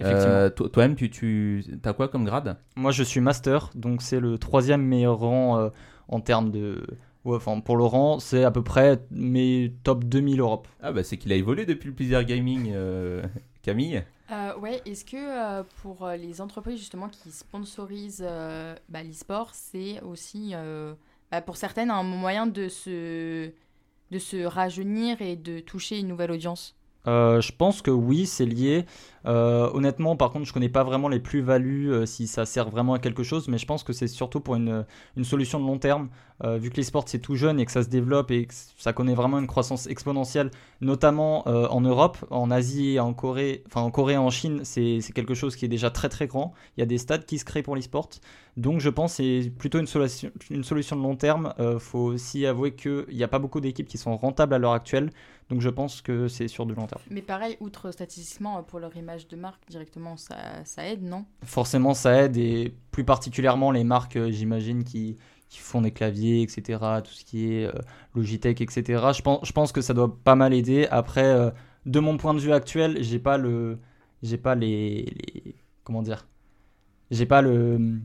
Euh, Toi-même, tu, tu as quoi comme grade? Moi, je suis master, donc c'est le troisième meilleur rang euh, en termes de. Ouais, enfin, pour rang, c'est à peu près mes top 2000 Europe. Ah bah c'est qu'il a évolué depuis le Plaisir Gaming, euh, [laughs] Camille. Euh, ouais, est-ce que euh, pour euh, les entreprises justement qui sponsorisent euh, bah, l'e-sport, c'est aussi euh, bah, pour certaines un moyen de se, de se rajeunir et de toucher une nouvelle audience? Euh, je pense que oui, c'est lié. Euh, honnêtement, par contre, je connais pas vraiment les plus-values, euh, si ça sert vraiment à quelque chose, mais je pense que c'est surtout pour une, une solution de long terme. Euh, vu que l'e-sport c'est tout jeune et que ça se développe et que ça connaît vraiment une croissance exponentielle, notamment en Europe, en Asie et en Corée, enfin en Corée et en Chine, c'est quelque chose qui est déjà très très grand. Il y a des stades qui se créent pour l'e-sport. Donc je pense que c'est plutôt une solution, une solution de long terme. Euh, faut aussi avouer qu'il n'y a pas beaucoup d'équipes qui sont rentables à l'heure actuelle. Donc je pense que c'est sur du long terme. Mais pareil, outre statistiquement, pour leur image de marque directement, ça, ça aide, non? Forcément, ça aide et plus particulièrement les marques, euh, j'imagine, qui, qui font des claviers, etc., tout ce qui est euh, Logitech, etc. Je pense, je pense que ça doit pas mal aider. Après, euh, de mon point de vue actuel, j'ai pas le, j'ai pas les, les- comment dire, j'ai pas le,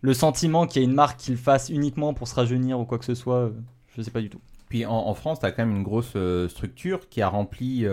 le sentiment qu'il y ait une marque qui le fasse uniquement pour se rajeunir ou quoi que ce soit. euh, Je sais pas du tout. Puis en, en France, tu as quand même une grosse structure qui a rempli,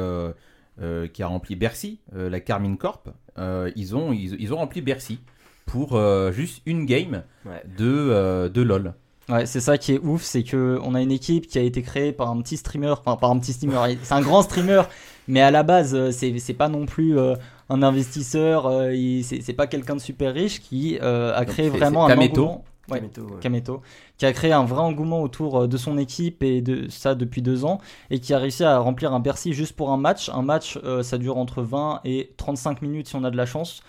euh, qui a rempli Bercy, euh, la Carmine Corp. Euh, ils, ont, ils, ils ont rempli Bercy pour euh, juste une game Ouais. de, euh, de LoL. Ouais, c'est ça qui est ouf, c'est que on a une équipe qui a été créée par un petit streamer, enfin par un petit streamer, [laughs] c'est un grand streamer, mais à la base c'est c'est pas non plus euh, un investisseur, euh, c'est pas quelqu'un de super riche qui euh, a créé vraiment un Kameto. engouement. Kameto, ouais. Kameto, qui a créé un vrai engouement autour euh, de son équipe et de ça depuis deux ans et qui a réussi à remplir un Bercy juste pour un match. Un match, euh, ça dure entre 20 et 35 minutes si on a de la chance.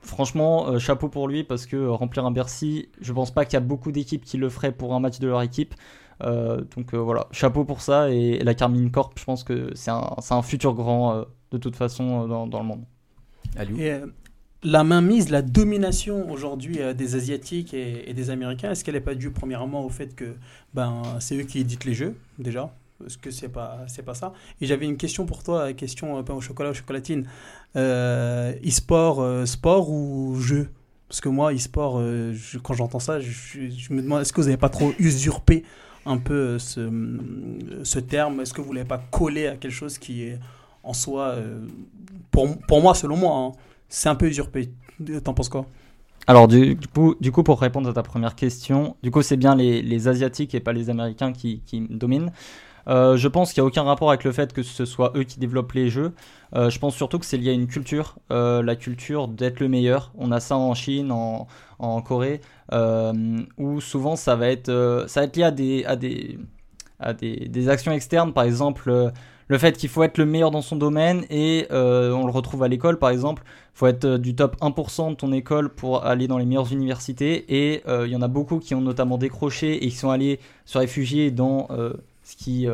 Franchement, euh, chapeau pour lui parce que euh, remplir un Bercy, je pense pas qu'il y a beaucoup d'équipes qui le feraient pour un match de leur équipe. Euh, donc euh, voilà, chapeau pour ça. Et, la Carmine Corp, je pense que c'est un, c'est un futur grand euh, de toute façon dans, dans le monde. Et, la mainmise, la domination aujourd'hui euh, des Asiatiques et, des Américains, est-ce qu'elle n'est pas due premièrement au fait que ben, c'est eux qui éditent les jeux, déjà? Parce que c'est pas, pas ça? Et j'avais une question pour toi, question euh, pain au chocolat, chocolatine. Euh, e-sport, euh, sport ou jeu? Parce que moi, e-sport, quand j'entends ça, je, me demande est-ce que vous n'avez pas trop usurpé un peu ce, terme? Est-ce que vous ne l'avez pas collé à quelque chose qui est en soi, pour, pour moi, selon moi, hein, c'est un peu usurpé. T'en penses quoi? Alors du, coup, pour répondre à ta première question, du coup c'est bien les, les Asiatiques et pas les Américains qui, qui dominent. Euh, je pense qu'il n'y a aucun rapport avec le fait que ce soit eux qui développent les jeux. Euh, je pense surtout que c'est lié à une culture, euh, la culture d'être le meilleur. On a ça en Chine, en, en Corée, où souvent ça va être, ça va être lié à des, à des, à des, des actions externes, par exemple le fait qu'il faut être le meilleur dans son domaine et euh, on le retrouve à l'école par exemple, il faut être euh, du top 1% de ton école pour aller dans les meilleures universités et euh, il y en a beaucoup qui ont notamment décroché et qui sont allés se réfugier dans ce qui...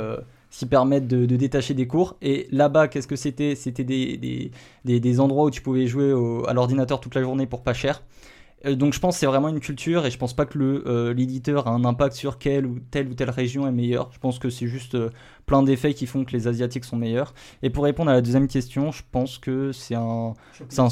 qui permettent de, détacher des cours. Et là-bas, qu'est-ce que c'était? C'était des, endroits où tu pouvais jouer à l'ordinateur toute la journée pour pas cher. Euh, donc je pense que c'est vraiment une culture et je pense pas que le euh, l'éditeur a un impact sur quelle ou telle ou telle région est meilleure. Je pense que c'est juste euh, plein d'effets qui font que les asiatiques sont meilleurs. Et pour répondre à la deuxième question, je pense que c'est un un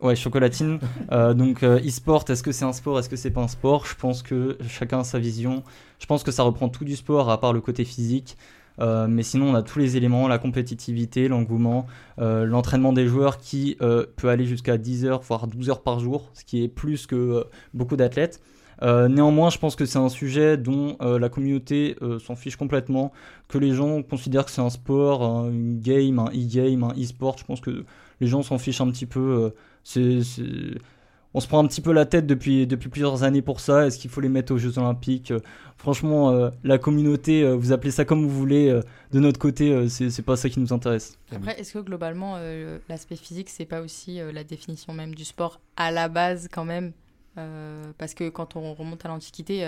ouais chocolatine. [laughs] Euh, donc e-sport, est-ce que c'est un sport, est-ce que c'est pas un sport? Je pense que chacun a sa vision. Je pense que ça reprend tout du sport à part le côté physique. Euh, mais sinon, on a tous les éléments, la compétitivité, l'engouement, euh, l'entraînement des joueurs qui euh, peut aller jusqu'à 10 heures, voire 12 heures par jour, ce qui est plus que beaucoup d'athlètes. Néanmoins, je pense que c'est un sujet dont la communauté s'en fiche complètement, que les gens considèrent que c'est un sport, un game, un e-game, un e-sport. Je pense que les gens s'en fichent un petit peu. c'est- On se prend un petit peu la tête depuis, depuis plusieurs années pour ça. Est-ce qu'il faut les mettre aux Jeux Olympiques Euh, Franchement, euh, la communauté, euh, vous appelez ça comme vous voulez. de notre côté, c'est pas ça qui nous intéresse. Après, est-ce que globalement, l'aspect physique, c'est pas aussi la définition même du sport à la base quand même? Parce que quand on remonte à l'Antiquité,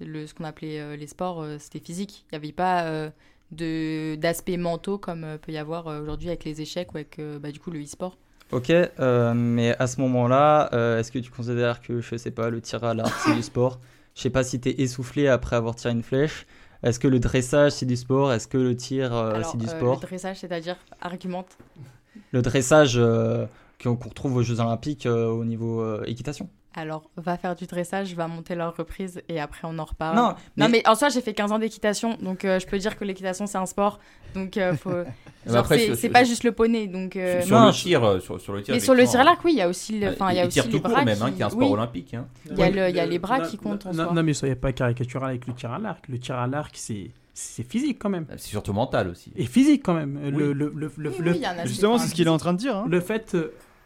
le, ce qu'on appelait les sports, c'était physique. Il n'y avait pas d'aspects mentaux comme peut y avoir aujourd'hui avec les échecs ou avec bah, du coup le e-sport. Ok, euh, mais à ce moment-là, euh, est-ce que tu considères que, je sais pas, le tir à l'arc c'est du sport? Je sais pas si t'es essoufflé après avoir tiré une flèche. Est-ce que le dressage c'est du sport? Est-ce que le tir euh, c'est du sport le dressage, c'est-à-dire argumente. Le dressage qu'on retrouve aux Jeux Olympiques au niveau équitation. Alors, va faire du dressage, va monter leur reprise et après on en reparle. Non, non mais- mais en soi, j'ai fait 15 ans d'équitation, donc euh, je peux dire que l'équitation c'est un sport. Donc, euh, faut... [laughs] C'est pas juste le poney. Donc, euh, Sur non, le tir, euh, sur, sur le tir. Mais sur le tir à l'arc, oui, il y a aussi, le... enfin, il y a Et aussi tir les tout court bras même, hein, qui- qui est un sport oui. olympique. hein. Il y a, Ouais, le- il y a euh, les bras non, qui comptent en non, non, mais soyez pas caricatural avec le tir à l'arc. Le tir à l'arc, c'est c'est physique quand même. C'est surtout mental aussi. Et physique quand même. Le, Oui. le, le, le, Oui, Justement, c'est ce qu'il est en train de dire. hein. le fait.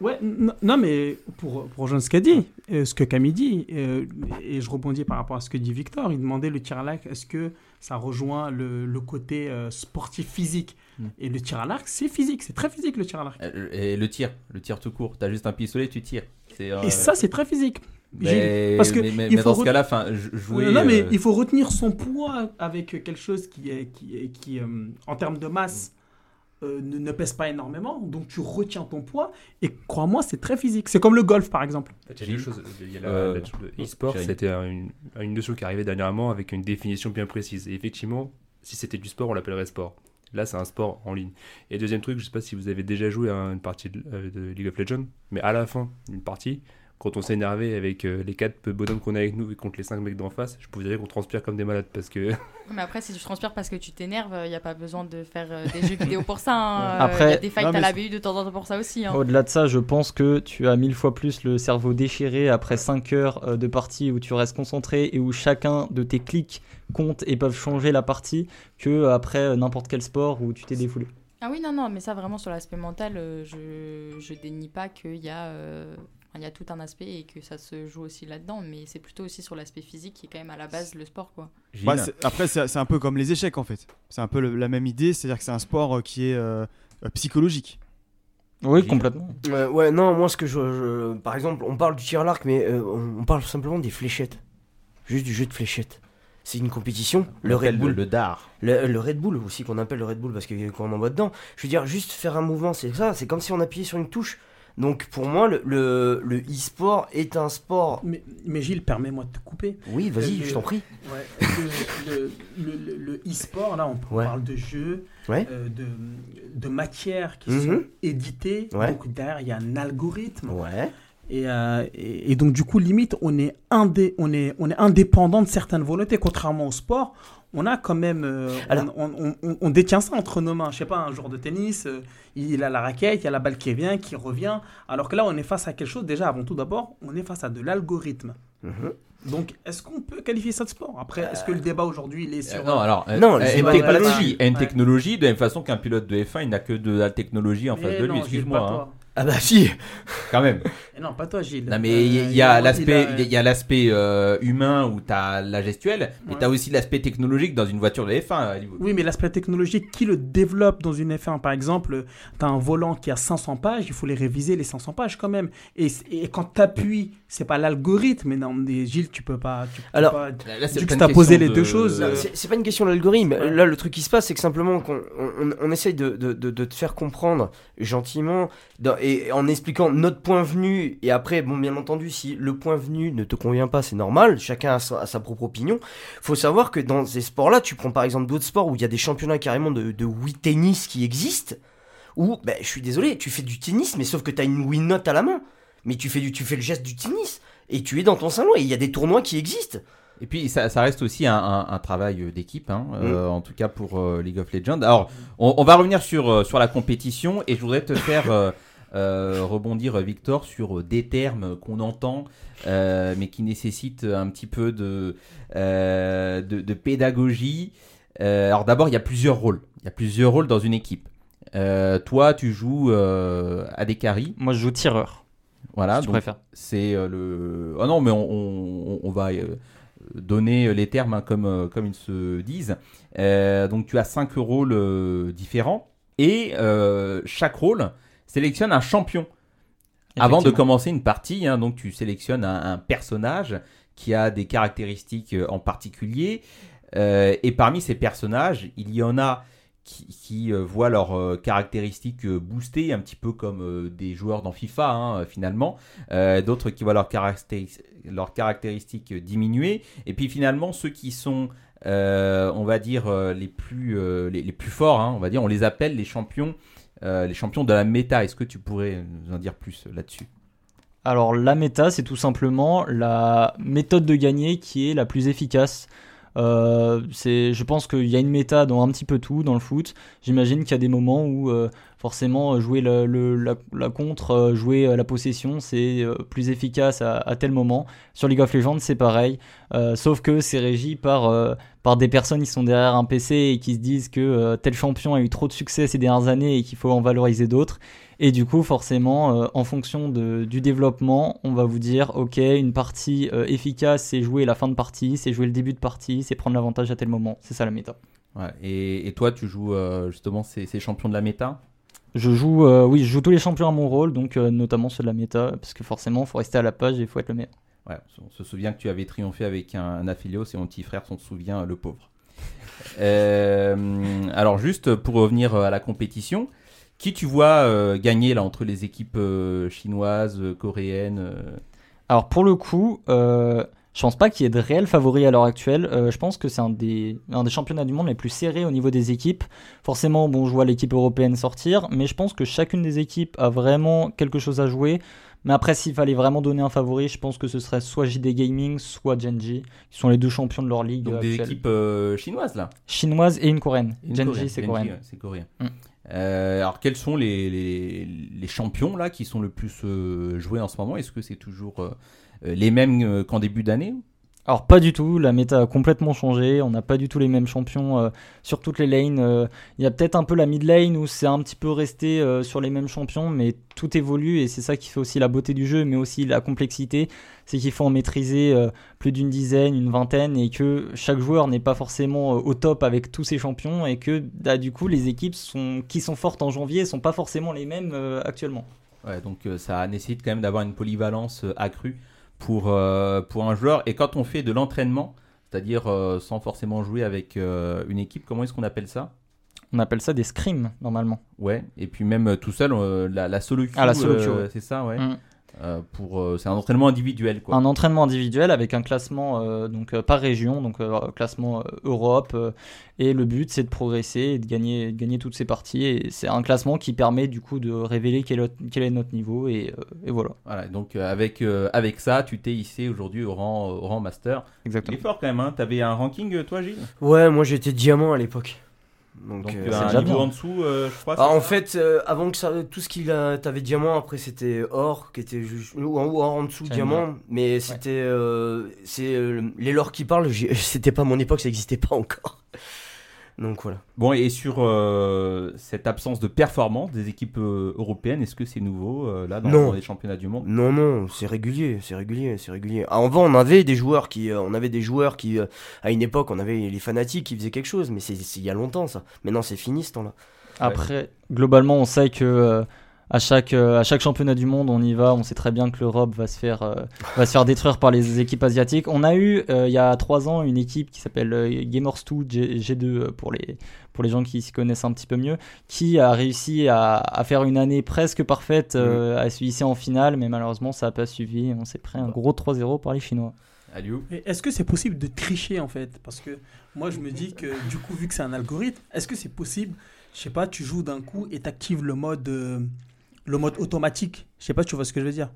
Ouais, non, mais pour, pour rejoindre ce qu'a dit, euh, ce que Camille dit, euh, et je rebondis par rapport à ce que dit Victor, il demandait le tir à l'arc, est-ce que ça rejoint le, le côté euh, sportif physique? Mm. Et le tir à l'arc, c'est physique, c'est très physique le tir à l'arc. Et le tir, le tir tout court. T'as juste un pistolet, tu tires. Et ça, c'est très physique. mais, parce que mais, mais- il faut dans ce cas-là, enfin, jouer. non, mais il faut retenir son poids avec quelque chose qui, est, qui, est- qui en termes de masse, euh, ne, ne pèse pas énormément. Donc tu retiens ton poids. Et crois-moi, c'est très physique. C'est comme le golf, par exemple. Il y a deux choses. Il y a la, Euh, la- le e-sport, c'était une, une notion qui arrivait dernièrement avec une définition bien précise. Et effectivement, si c'était du sport, on l'appellerait sport. Là, c'est un sport en ligne. Et deuxième truc, je sais pas si vous avez déjà joué à une partie de, euh, de League of Legends, mais à la fin d'une partie, quand on s'est énervé avec euh, les quatre bonhommes qu'on a avec nous et contre les cinq mecs d'en face, je peux vous dire qu'on transpire comme des malades parce que [laughs] Mais après, si tu transpires parce que tu t'énerves, il n'y a pas besoin de faire euh, des jeux [laughs] vidéo pour ça. hein. Euh, Après- y a des fights Non, à la BU de temps en temps pour ça aussi. hein. Au-delà de ça, je pense que tu as mille fois plus le cerveau déchiré après 5 heures euh, de partie où tu restes concentré et où chacun de tes clics compte et peuvent changer la partie que euh, après euh, n'importe quel sport où tu t'es défoulé. Ah oui, non, non, mais ça vraiment sur l'aspect mental, euh, je, je dénie pas qu'il y, a, euh, il y a tout un aspect et que ça se joue aussi là-dedans, mais c'est plutôt aussi sur l'aspect physique qui est quand même à la base le sport, quoi. C'est- après, c'est un peu comme les échecs en fait. C'est un peu le- la même idée, c'est-à-dire que c'est un sport euh, qui est euh, euh, psychologique. Oui, complètement. Euh, ouais, non, moi, ce que je, je- Par exemple, on parle du tir à l'arc, mais euh, on, on parle simplement des fléchettes. Juste du jeu de fléchettes. C'est une compétition. Le Red Bull. le dard. Le, le Red Bull aussi, qu'on appelle le Red Bull parce que quand on envoie dedans. Je veux dire, juste faire un mouvement, c'est ça. C'est comme si on appuyait sur une touche. Donc pour moi, le, le, le e-sport est un sport. Mais, mais Gilles, permets-moi de te couper. Oui, vas-y, Le- je t'en prie. ouais, le- e-sport, là, on Ouais. parle de jeux, Ouais. euh, de, de matières qui Mhm. sont éditées. Donc derrière, il y a un algorithme. Et, euh, et, et donc, du coup, limite, on est, indé, on, est, on est indépendant de certaines volontés. Contrairement au sport, on a quand même. euh, Alors- on, on- on- on détient ça entre nos mains. Je sais pas, un joueur de tennis, euh, il a la raquette, il y a la balle qui vient, qui revient. Alors que là, on est face à quelque chose. Déjà, avant tout, d'abord, on est face à de l'algorithme. Mhm. Donc, est-ce qu'on peut qualifier ça de sport? Après, est-ce que le débat aujourd'hui, il est sur. Euh, non, alors, Non, euh, c'est une technologie, une technologie, de la même façon qu'un pilote de F1, il n'a que de la technologie en Mais face de non, lui, excuse-moi. Pas. Ah bah si Quand même. Et non, pas toi, Gilles. Non mais il y, Euh, a l'aspect, a- il y a l'aspect euh, humain où t'as la gestuelle, mais Ouais. t'as aussi l'aspect technologique dans une voiture de F1. Hollywood. Oui, mais l'aspect technologique, qui le développe dans une F1 Par exemple, tu as un volant qui a 500 pages, il faut les réviser, les 500 pages quand même. Et, et quand tu appuies, c'est pas l'algorithme. Mais non, mais Gilles, tu peux pas. Tu peux Alors, pas Là, c'est vu pas que une tu as posé question les deux de- choses. Euh, c'est- C'est pas une question d'algorithme. Ouais. Là, le truc qui se passe, c'est que simplement qu'on on, on essaye de, de, de, de te faire comprendre gentiment dans- et en expliquant notre point vue. Et après, bon, bien entendu, si le point vue ne te convient pas, c'est normal. Chacun a sa, a sa propre opinion. Faut savoir que dans ces sports-là, tu prends par exemple d'autres sports où il y a des championnats carrément de, de Wii tennis qui existent. Où, ben, je suis désolé, tu fais du tennis, mais sauf que tu as une Wii Note à la main. Mais tu fais, du, tu fais le geste du tennis. Et tu es dans ton salon et il y a des tournois qui existent. Et puis ça, ça reste aussi un, un- un travail euh, d'équipe, hein, euh, Mm. en tout cas pour euh, League of Legends. Alors, on, on va revenir sur, sur la compétition et je voudrais te faire euh, euh, rebondir, Victor, sur euh, des termes qu'on entend, euh, mais qui nécessitent un petit peu de, euh, de, de pédagogie. Euh, alors d'abord, il y a plusieurs rôles. Il y a plusieurs rôles dans une équipe. Euh, toi, tu joues euh, à des carries. Moi, je joue tireur. Voilà, si donc c'est euh, le. Ah non, mais on, on- on va euh, donner les termes hein, comme, euh, comme ils se disent. Euh, donc tu as cinq rôles euh, différents et euh, chaque rôle sélectionne un champion. Avant de commencer une partie, hein, donc tu sélectionnes un, un personnage qui a des caractéristiques euh, en particulier. Euh, et parmi ces personnages, il y en a qui, qui, euh, voient leurs euh, caractéristiques boostées, un petit peu comme des joueurs dans FIFA hein, finalement. D'autres qui voient leurs, caractéris- leurs caractéristiques diminuer. Et puis finalement, ceux qui sont, on va dire, les, plus, les, les plus forts, hein, on va dire, on les appelle les champions, euh, les champions de la méta. Est-ce que tu pourrais nous en dire plus euh, là-dessus? Alors la méta, c'est tout simplement la méthode de gagner qui est la plus efficace. Euh, je pense qu'il y a une méta dans un petit peu tout dans le foot. J'imagine qu'il y a des moments où euh, forcément jouer la, contre, euh, jouer euh, la possession, c'est plus efficace à, tel moment. Sur League of Legends, c'est pareil, sauf que c'est régi par par des personnes qui sont derrière un PC et qui se disent que tel champion a eu trop de succès ces dernières années et qu'il faut en valoriser d'autres. Et du coup, forcément, euh, en fonction de, du développement, on va vous dire, ok, une partie euh, efficace, c'est jouer la fin de partie, c'est jouer le début de partie, c'est prendre l'avantage à tel moment. C'est ça la méta. Ouais, et, et toi, tu joues euh, justement ces, ces champions de la méta? Je joue, oui, je joue tous les champions à mon rôle, donc notamment ceux de la méta, parce que forcément, il faut rester à la page et il faut être le meilleur. Ouais, on se souvient que tu avais triomphé avec un, un Aphelios et mon petit frère s'en souvient, le pauvre. [laughs] Euh, alors juste pour revenir à la compétition, qui tu vois euh, gagner là entre les équipes euh, chinoises, euh, coréennes Alors pour le coup, je pense pas qu'il y ait de réels favoris à l'heure actuelle. Euh, je pense que c'est un des, un des championnats du monde les plus serrés au niveau des équipes. Forcément, bon, je vois l'équipe européenne sortir, mais je pense que chacune des équipes a vraiment quelque chose à jouer. Mais après, s'il fallait vraiment donner un favori, je pense que ce serait soit JD Gaming, soit Genji, qui sont les deux champions de leur ligue Donc des actuelle. équipes euh, chinoises là? Chinoise et une coréenne. Une Genji, c'est ouais, c'est coréen. Mm. Euh, alors quels sont les, les, champions là qui sont le plus euh, joués en ce moment? Est-ce que c'est toujours euh, les mêmes qu'en début d'année? Alors pas du tout, la méta a complètement changé, on n'a pas du tout les mêmes champions sur toutes les lanes. Il y a peut-être un peu la mid lane où c'est un petit peu resté sur les mêmes champions, mais tout évolue et c'est ça qui fait aussi la beauté du jeu, mais aussi la complexité, c'est qu'il faut en maîtriser euh, plus d'une dizaine, une vingtaine, et que chaque joueur n'est pas forcément euh, au top avec tous ses champions, et que bah, du coup les équipes sont, qui sont fortes en janvier sont pas forcément les mêmes euh, actuellement. Ouais, donc ça nécessite quand même d'avoir une polyvalence accrue pour, pour un joueur. Et quand on fait de l'entraînement, c'est-à-dire sans forcément jouer avec une équipe, comment est-ce qu'on appelle ça? On appelle ça des scrims normalement. Ouais, et puis même tout seul, euh, la, la solo queue, Ah, la solo queue, euh, c'est ça, ouais. Mm. Euh, pour, euh, c'est un entraînement individuel, quoi. Un entraînement individuel avec un classement euh, donc euh, par région, donc euh, classement Europe. euh, et le but c'est de progresser et de gagner, de gagner toutes ces parties. Et c'est un classement qui permet du coup de révéler quel, est- quel est notre niveau. Et, euh, et voilà. Voilà, donc euh, avec, euh, avec ça, tu t'es hissé aujourd'hui au rang, au rang master. Exactement. Il est fort quand même, hein. T'avais un ranking, toi, Gilles? Ouais, moi j'étais diamant à l'époque. Donc, Donc, euh, niveau en dessous, euh, je crois. Ah, c'est en ça fait, euh, avant que ça, tout ce qu'il a, t'avais diamant, après c'était or, qui était juste, ou en, ou en dessous diamant, mais c'était, euh, c'est euh, les lore qui parlent. [laughs] C'était pas mon époque, ça existait pas encore. Donc voilà. Bon, et sur euh, cette absence de performance des équipes euh, européennes, est-ce que c'est nouveau euh, là dans, Non. dans les championnats du monde? Non, non, c'est régulier, c'est régulier, c'est régulier. Ah, Avant, on avait des joueurs qui, euh, on avait des joueurs qui, euh, à une époque, on avait les fanatiques qui faisaient quelque chose, mais c'est il y a longtemps ça. Maintenant, c'est fini ce temps-là. Après, globalement, on sait que euh, à chaque euh, à chaque championnat du monde, on y va. On sait très bien que l'Europe va se faire euh, va se faire détruire par les équipes asiatiques. On a eu euh, il y a trois ans une équipe qui s'appelle euh, Gamers2 G, G2 euh, pour les pour les gens qui s'y connaissent un petit peu mieux, qui a réussi à, à faire une année presque parfaite, euh, à se hisser en finale, mais malheureusement ça n'a pas suivi. On s'est pris un gros 3-0 par les Chinois. Est-ce que c'est possible de tricher en fait? Parce que moi je me dis que du coup vu que c'est un algorithme, est-ce que c'est possible? Je sais pas, tu joues d'un coup et t'actives le mode euh, le mode automatique. Je sais pas, tu vois ce que je veux dire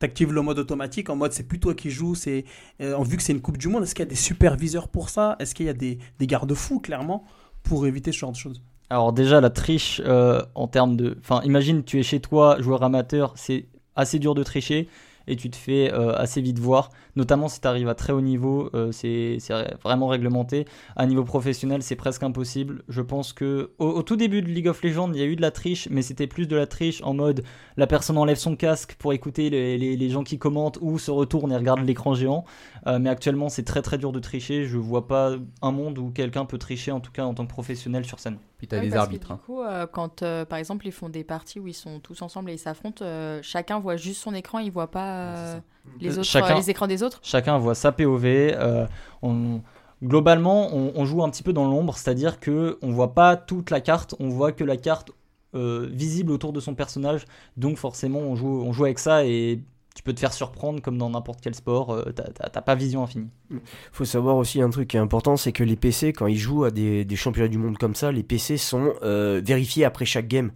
T'actives le mode automatique en mode c'est plus toi qui joues, c'est euh, vu que c'est une coupe du monde. Est-ce qu'il y a des superviseurs pour ça? Est-ce qu'il y a des, des garde-fous clairement pour éviter ce genre de choses? Alors déjà la triche euh, en termes de... Enfin imagine tu es chez toi, joueur amateur, c'est assez dur de tricher et tu te fais euh, assez vite voir, notamment si tu arrives à très haut niveau, euh, c'est vraiment réglementé. À niveau professionnel, c'est presque impossible. Je pense que au, tout début de League of Legends, il y a eu de la triche, mais c'était plus de la triche en mode la personne enlève son casque pour écouter les, les- les gens qui commentent ou se retourne et regarde l'écran géant. Euh, mais actuellement, c'est très très dur de tricher. Je vois pas un monde où quelqu'un peut tricher, en tout cas en tant que professionnel sur scène. Puis Ouais, parce que Du coup, euh, quand euh, par exemple ils font des parties où ils sont tous ensemble et ils s'affrontent, euh, chacun voit juste son écran, il voit pas euh, les autres, Chacun- euh, les écrans des autres. Chacun voit sa POV. euh, on, globalement, on, on joue un petit peu dans l'ombre, c'est-à-dire que on voit pas toute la carte, on voit que la carte euh, visible autour de son personnage. Donc forcément, on joue, on joue avec ça et tu peux te faire surprendre comme dans n'importe quel sport. euh, t'as- pas vision infinie. faut savoir aussi un truc qui est important, c'est que les PC, quand ils jouent à des, des championnats du monde comme ça, les PC sont euh, vérifiés après chaque game.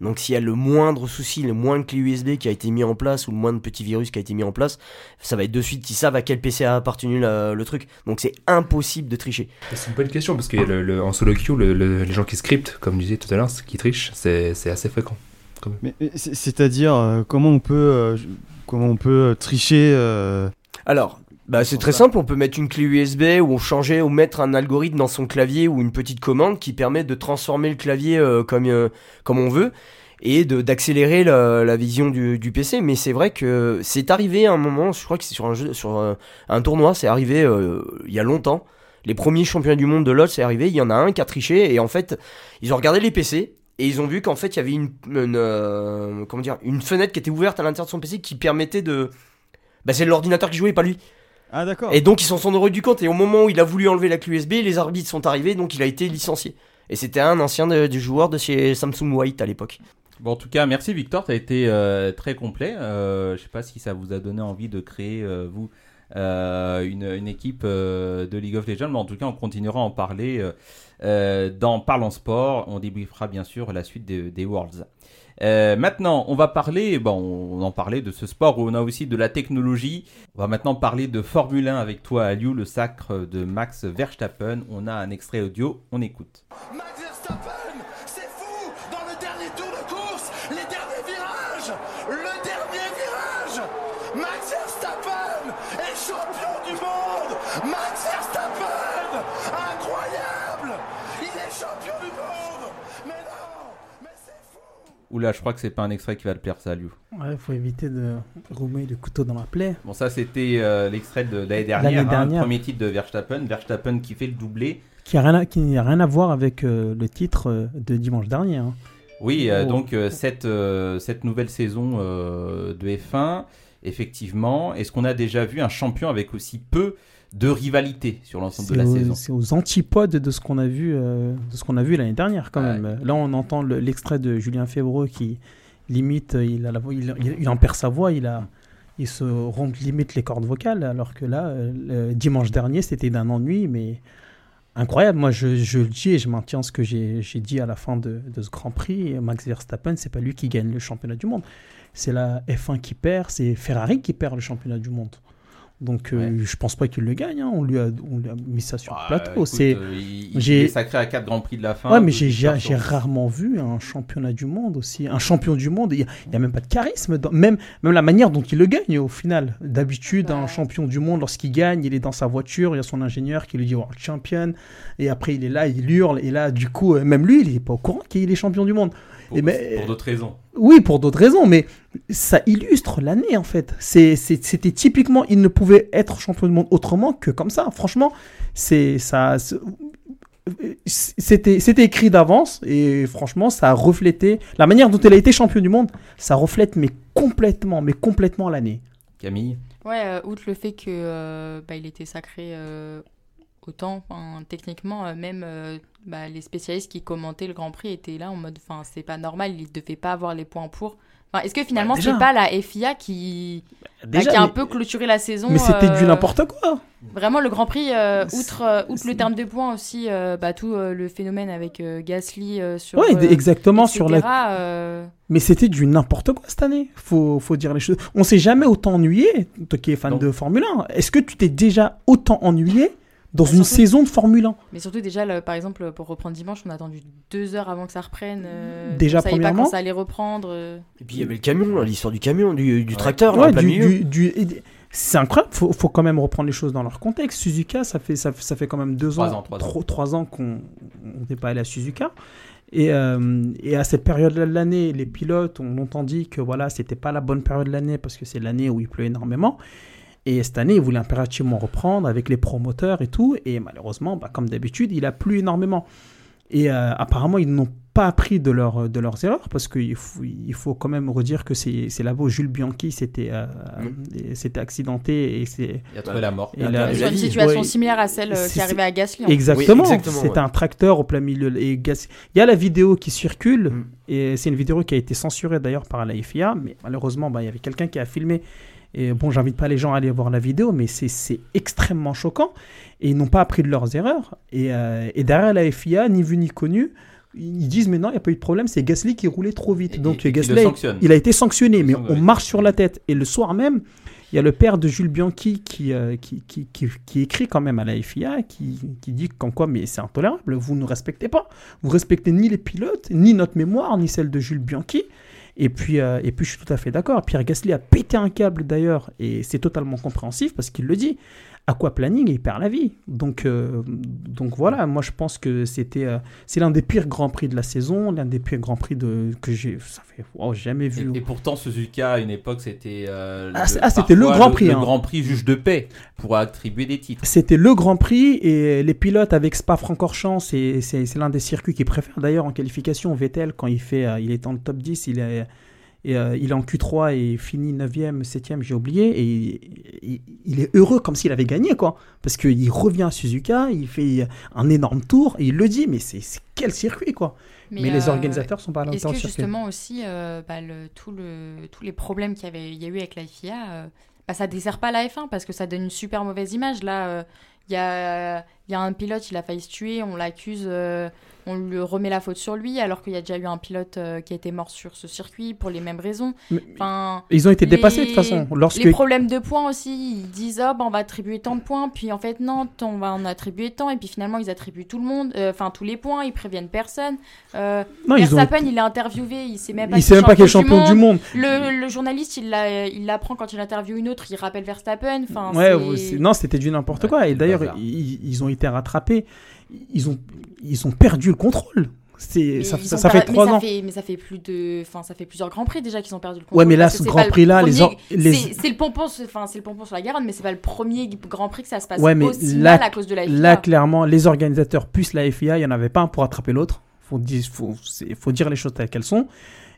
Donc s'il y a le moindre souci, le moindre clé USB qui a été mis en place ou le moindre petit virus qui a été mis en place, ça va être de suite, ils savent à quel PC a appartenu la- le truc. Donc c'est impossible de tricher. C'est une bonne question parce que le, le- en solo queue, le- le- les gens qui scriptent, comme je disais tout à l'heure, qui trichent, c'est assez fréquent. Quand même. Mais, mais c'est- c'est-à-dire euh, comment on peut euh, comment on peut euh, tricher euh, Alors, bah, c'est très simple, on peut mettre une clé USB ou changer ou mettre un algorithme dans son clavier ou une petite commande qui permet de transformer le clavier euh, comme, euh, comme on veut et d'accélérer la, la vision du, du PC. Mais c'est vrai que c'est arrivé à un moment, je crois que c'est sur un jeu, sur un, un tournoi, c'est arrivé euh, il y a longtemps. Les premiers championnats du monde de LoL, c'est arrivé, il y en a un qui a triché et en fait, ils ont regardé les PC et ils ont vu qu'en fait, il y avait une, une, euh, comment dire, une fenêtre qui était ouverte à l'intérieur de son PC qui permettait de... Bah, c'est l'ordinateur qui jouait, pas lui. Ah d'accord. Et donc ils s'en sont rendus compte et au moment où il a voulu enlever la clé USB, les arbitres sont arrivés donc il a été licencié. Et c'était un ancien de- du joueur de chez Samsung White à l'époque. Bon, en tout cas, merci Victor, tu as été euh, très complet. Euh, je sais pas si ça vous a donné envie de créer, euh, vous, euh, une, une équipe euh, de League of Legends, mais en tout cas, on continuera à en parler dans Parlons Sport. On débriefera bien sûr la suite des, des Worlds. Euh, maintenant, on va parler, bon, on en parlait de ce sport où on a aussi de la technologie. On va maintenant parler de Formule 1 avec toi, Aliou, le sacre de Max Verstappen. On a un extrait audio, on écoute. Max Verstappen, Oula, je crois que c'est pas un extrait qui va te plaire, ça, Aliou. Ouais, faut éviter de remuer le couteau dans la plaie. Bon, ça, c'était euh, l'extrait de l'année dernière, hein, dernière. premier titre de Verstappen. Verstappen qui fait le doublé. Qui n'a rien, rien à voir avec euh, le titre euh, de dimanche dernier. hein. Oui, Oh. donc cette, cette nouvelle saison de F1, effectivement, est-ce qu'on a déjà vu un champion avec aussi peu de rivalité sur l'ensemble de la aux, saison. c'est aux antipodes de ce qu'on a vu, euh, de ce qu'on a vu l'année dernière quand Ouais. même. Là, on entend le- l'extrait de Julien Févreux qui limite, euh, il a la voix, il, il- il en perd sa voix, il a, il se rompt limite les cordes vocales, alors que là, euh, le dimanche dernier, c'était d'un ennui, mais incroyable. Moi, je, je le dis et je maintiens ce que j'ai j'ai dit à la fin de, de ce Grand Prix. Max Verstappen, c'est pas lui qui gagne le championnat du monde, c'est la F1 qui perd, c'est Ferrari qui perd le championnat du monde. Donc, euh, je pense pas qu'il le gagne. hein. On, lui a, on lui a mis ça sur le plateau. Bah, Écoute, c'est euh, j'ai- est sacré à 4 Grands Prix de la fin. Ouais, mais j'ai rarement vu un championnat du monde aussi. Un champion du monde, il n'y a, même pas de charisme. dans- même, même la manière dont il le gagne au final. D'habitude, un champion du monde, lorsqu'il gagne, il est dans sa voiture, il y a son ingénieur qui lui dit World Champion. Et après, il est là, il hurle. Et là, du coup, euh, même lui, il n'est pas au courant qu'il est champion du monde. Pour, Et mais- pour d'autres raisons. oui, pour d'autres raisons, mais ça illustre l'année en fait. C'est- c'est- C'était typiquement, il ne pouvait être champion du monde autrement que comme ça. Franchement, c'est ça. C'était c'était écrit d'avance et franchement, ça a reflété la manière dont il a été champion du monde. Ça reflète mais complètement, mais complètement l'année. Camille? Ouais, euh, outre le fait que euh, bah, il était sacré euh, autant, enfin, techniquement, euh, même euh, bah, les spécialistes qui commentaient le Grand Prix étaient là en mode, enfin, c'est pas normal, il devait pas avoir les points pour. Enfin, Est-ce que finalement, Bah, déjà. c'est pas la FIA qui, bah, déjà, qui a un mais- peu clôturé la saison Mais c'était du euh, n'importe quoi. Vraiment, le Grand Prix, euh, outre, euh, outre le terme de points aussi, euh, bah, tout euh, le phénomène avec euh, Gasly euh, sur. Ouais, euh, exactement sur la. etc., euh, Mais c'était du n'importe quoi cette année. Faut, faut dire les choses. On s'est jamais autant ennuyé, toi qui es fan de Formule 1. Est-ce que tu t'es déjà autant ennuyé dans Bah, une surtout- saison de Formule 1 Mais surtout, déjà, le- par exemple, pour reprendre dimanche, on a attendu deux heures avant que ça reprenne. euh, Déjà, on savait pas premièrement. quand ça allait reprendre. euh. Et puis il y avait le camion, là, l'histoire du camion, du, du tracteur, là, Ouais, plein du- milieu. du- c'est incroyable. Faut, faut quand même reprendre les choses dans leur contexte. Suzuka, ça fait, ça, ça fait quand même deux Trois ans, ans, trois ans. trois ans qu'on on n'est pas allé à Suzuka. Et, euh, et à cette période-là de l'année, les pilotes ont longtemps dit que voilà, c'était pas la bonne période de l'année parce que c'est l'année où il pleut énormément. Et cette année, ils voulaient impérativement reprendre avec les promoteurs et tout. Et malheureusement, bah, comme d'habitude, il a plu énormément. Et euh, apparemment, ils n'ont pas appris de, leur, de leurs erreurs parce qu'il faut, il faut quand même redire que c'est c'est là-bas où Jules Bianchi s'était euh, s'était accidenté et c'est Il a trouvé la mort. Il a une situation Ouais. similaire à celle euh, qui C'est- est arrivée à Gasly. Exactement. Oui, ouais. un tracteur au plein milieu. Et Gas- Il y a la vidéo qui circule, Mm. et c'est une vidéo qui a été censurée d'ailleurs par la FIA, mais malheureusement, bah, il y avait quelqu'un qui a filmé. Et bon, j'invite pas les gens à aller voir la vidéo, mais c'est- extrêmement choquant. Et ils n'ont pas appris de leurs erreurs. Et, euh, et derrière la FIA, ni vu ni connu, ils disent mais non, il n'y a pas eu de problème, c'est Gasly qui roulait trop vite. Et- Donc et Gasly, il a été sanctionné, mais on marche sur la tête. Et le soir même, il y a le père de Jules Bianchi qui, euh, qui, qui, qui, qui écrit quand même à la FIA, qui, qui dit qu'en quoi, mais c'est intolérable, vous ne respectez pas. Vous respectez ni les pilotes, ni notre mémoire, ni celle de Jules Bianchi. Et puis, euh, et puis je suis tout à fait d'accord. Pierre Gasly a pété un câble d'ailleurs, et c'est totalement compréhensif parce qu'il le dit. Aquaplaning, il perd la vie. Donc, euh, donc voilà, moi je pense que c'était, euh, c'est l'un des pires grands prix de la saison, l'un des pires grands prix de, que j'ai, ça fait wow, jamais vu. Et, et pourtant, Suzuka, à une époque, c'était. euh, Ah, ah, c'était le Grand Prix, Le, hein. Grand Prix juge de paix pour attribuer des titres. C'était le Grand Prix et les pilotes avec Spa-Francorchamps, c'est l'un des circuits qu'ils préfèrent. D'ailleurs, en qualification, Vettel, quand il, fait, il est dans le top 10, il est, et, euh, il est en Q3 et finit 9e, 7e, j'ai oublié. Et il, il est heureux comme s'il avait gagné, quoi. Parce qu'il revient à Suzuka, il fait un énorme tour et il le dit, mais c'est quel circuit, quoi. Mais, les euh, organisateurs sont pas à Est-ce que circuit. justement aussi, euh, bah, le, tout le, tous les problèmes qu'il y, y a eu avec la FIA, bah, ça dessert pas la F1 parce que ça donne une super mauvaise image. Là, il y, a, y a un pilote, il a failli se tuer, on l'accuse, on lui remet la faute sur lui, alors qu'il y a déjà eu un pilote euh, qui a été mort sur ce circuit pour les mêmes raisons. Enfin, Ils ont été les- dépassés de toute façon. Lorsque... Les problèmes de points aussi, ils disent oh, bah, on va attribuer tant de points, puis en fait non, on va en attribuer tant, et puis finalement ils attribuent tout le monde, euh, enfin tous les points, ils préviennent personne. Euh, Non, ils ont Verstappen, il est interviewé, il sait même pas Il sait même pas qu'il est champion du monde. Le, le journaliste, il l'a- il l'apprend quand il interviewe une autre, il rappelle Verstappen. Enfin, Ouais, non, c'était du n'importe Ouais, quoi. Et le d'ailleurs, ils ont été rattrapés. Ils ont, ils ont perdu le contrôle. C'est, ça, fait trois ans. fait- mais ça fait plus de, enfin ça fait plusieurs grands prix déjà qu'ils ont perdu le contrôle. Ouais, mais là, ce Grand pas le Prix-là, les premier- or- les- c'est le pompon, sur- enfin c'est le pompon sur la Garonne, mais c'est pas le premier Grand Prix que ça se passe Ouais, mais aussi là, mal à cause de la FIA. là, clairement, les organisateurs plus la FIA, il n'y en avait pas un pour attraper l'autre. Faut faut, faut dire les choses telles qu'elles sont.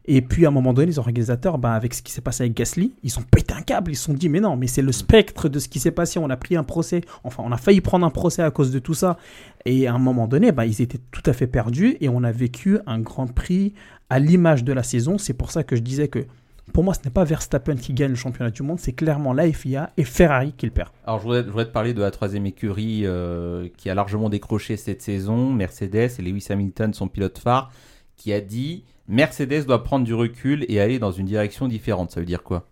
Et puis à un moment donné, les organisateurs, bah, avec ce qui s'est passé avec Gasly, ils ont pété un câble. Ils se sont dit, mais non, mais c'est le spectre de ce qui s'est passé. On a pris un procès, enfin, on a failli prendre un procès à cause de tout ça. Et à un moment donné, bah, ils étaient tout à fait perdus et on a vécu un grand prix à l'image de la saison. C'est pour ça que je disais que pour moi, ce n'est pas Verstappen qui gagne le championnat du monde, c'est clairement la FIA et Ferrari qui le perd. Alors je voudrais, te parler de la troisième écurie euh, qui a largement décroché cette saison, Mercedes et Lewis Hamilton, son pilote phare, qui a dit Mercedes doit prendre du recul et aller dans une direction différente. Ça veut dire quoi?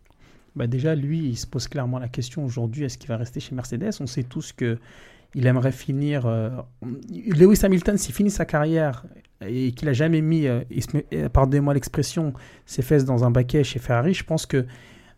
Bah déjà, lui, il se pose clairement la question aujourd'hui est-ce qu'il va rester chez Mercedes? On sait tous que il aimerait finir. euh, Lewis Hamilton, s'il finit sa carrière et qu'il a jamais mis, euh, euh, pardonnez-moi l'expression, ses fesses dans un baquet chez Ferrari, je pense que.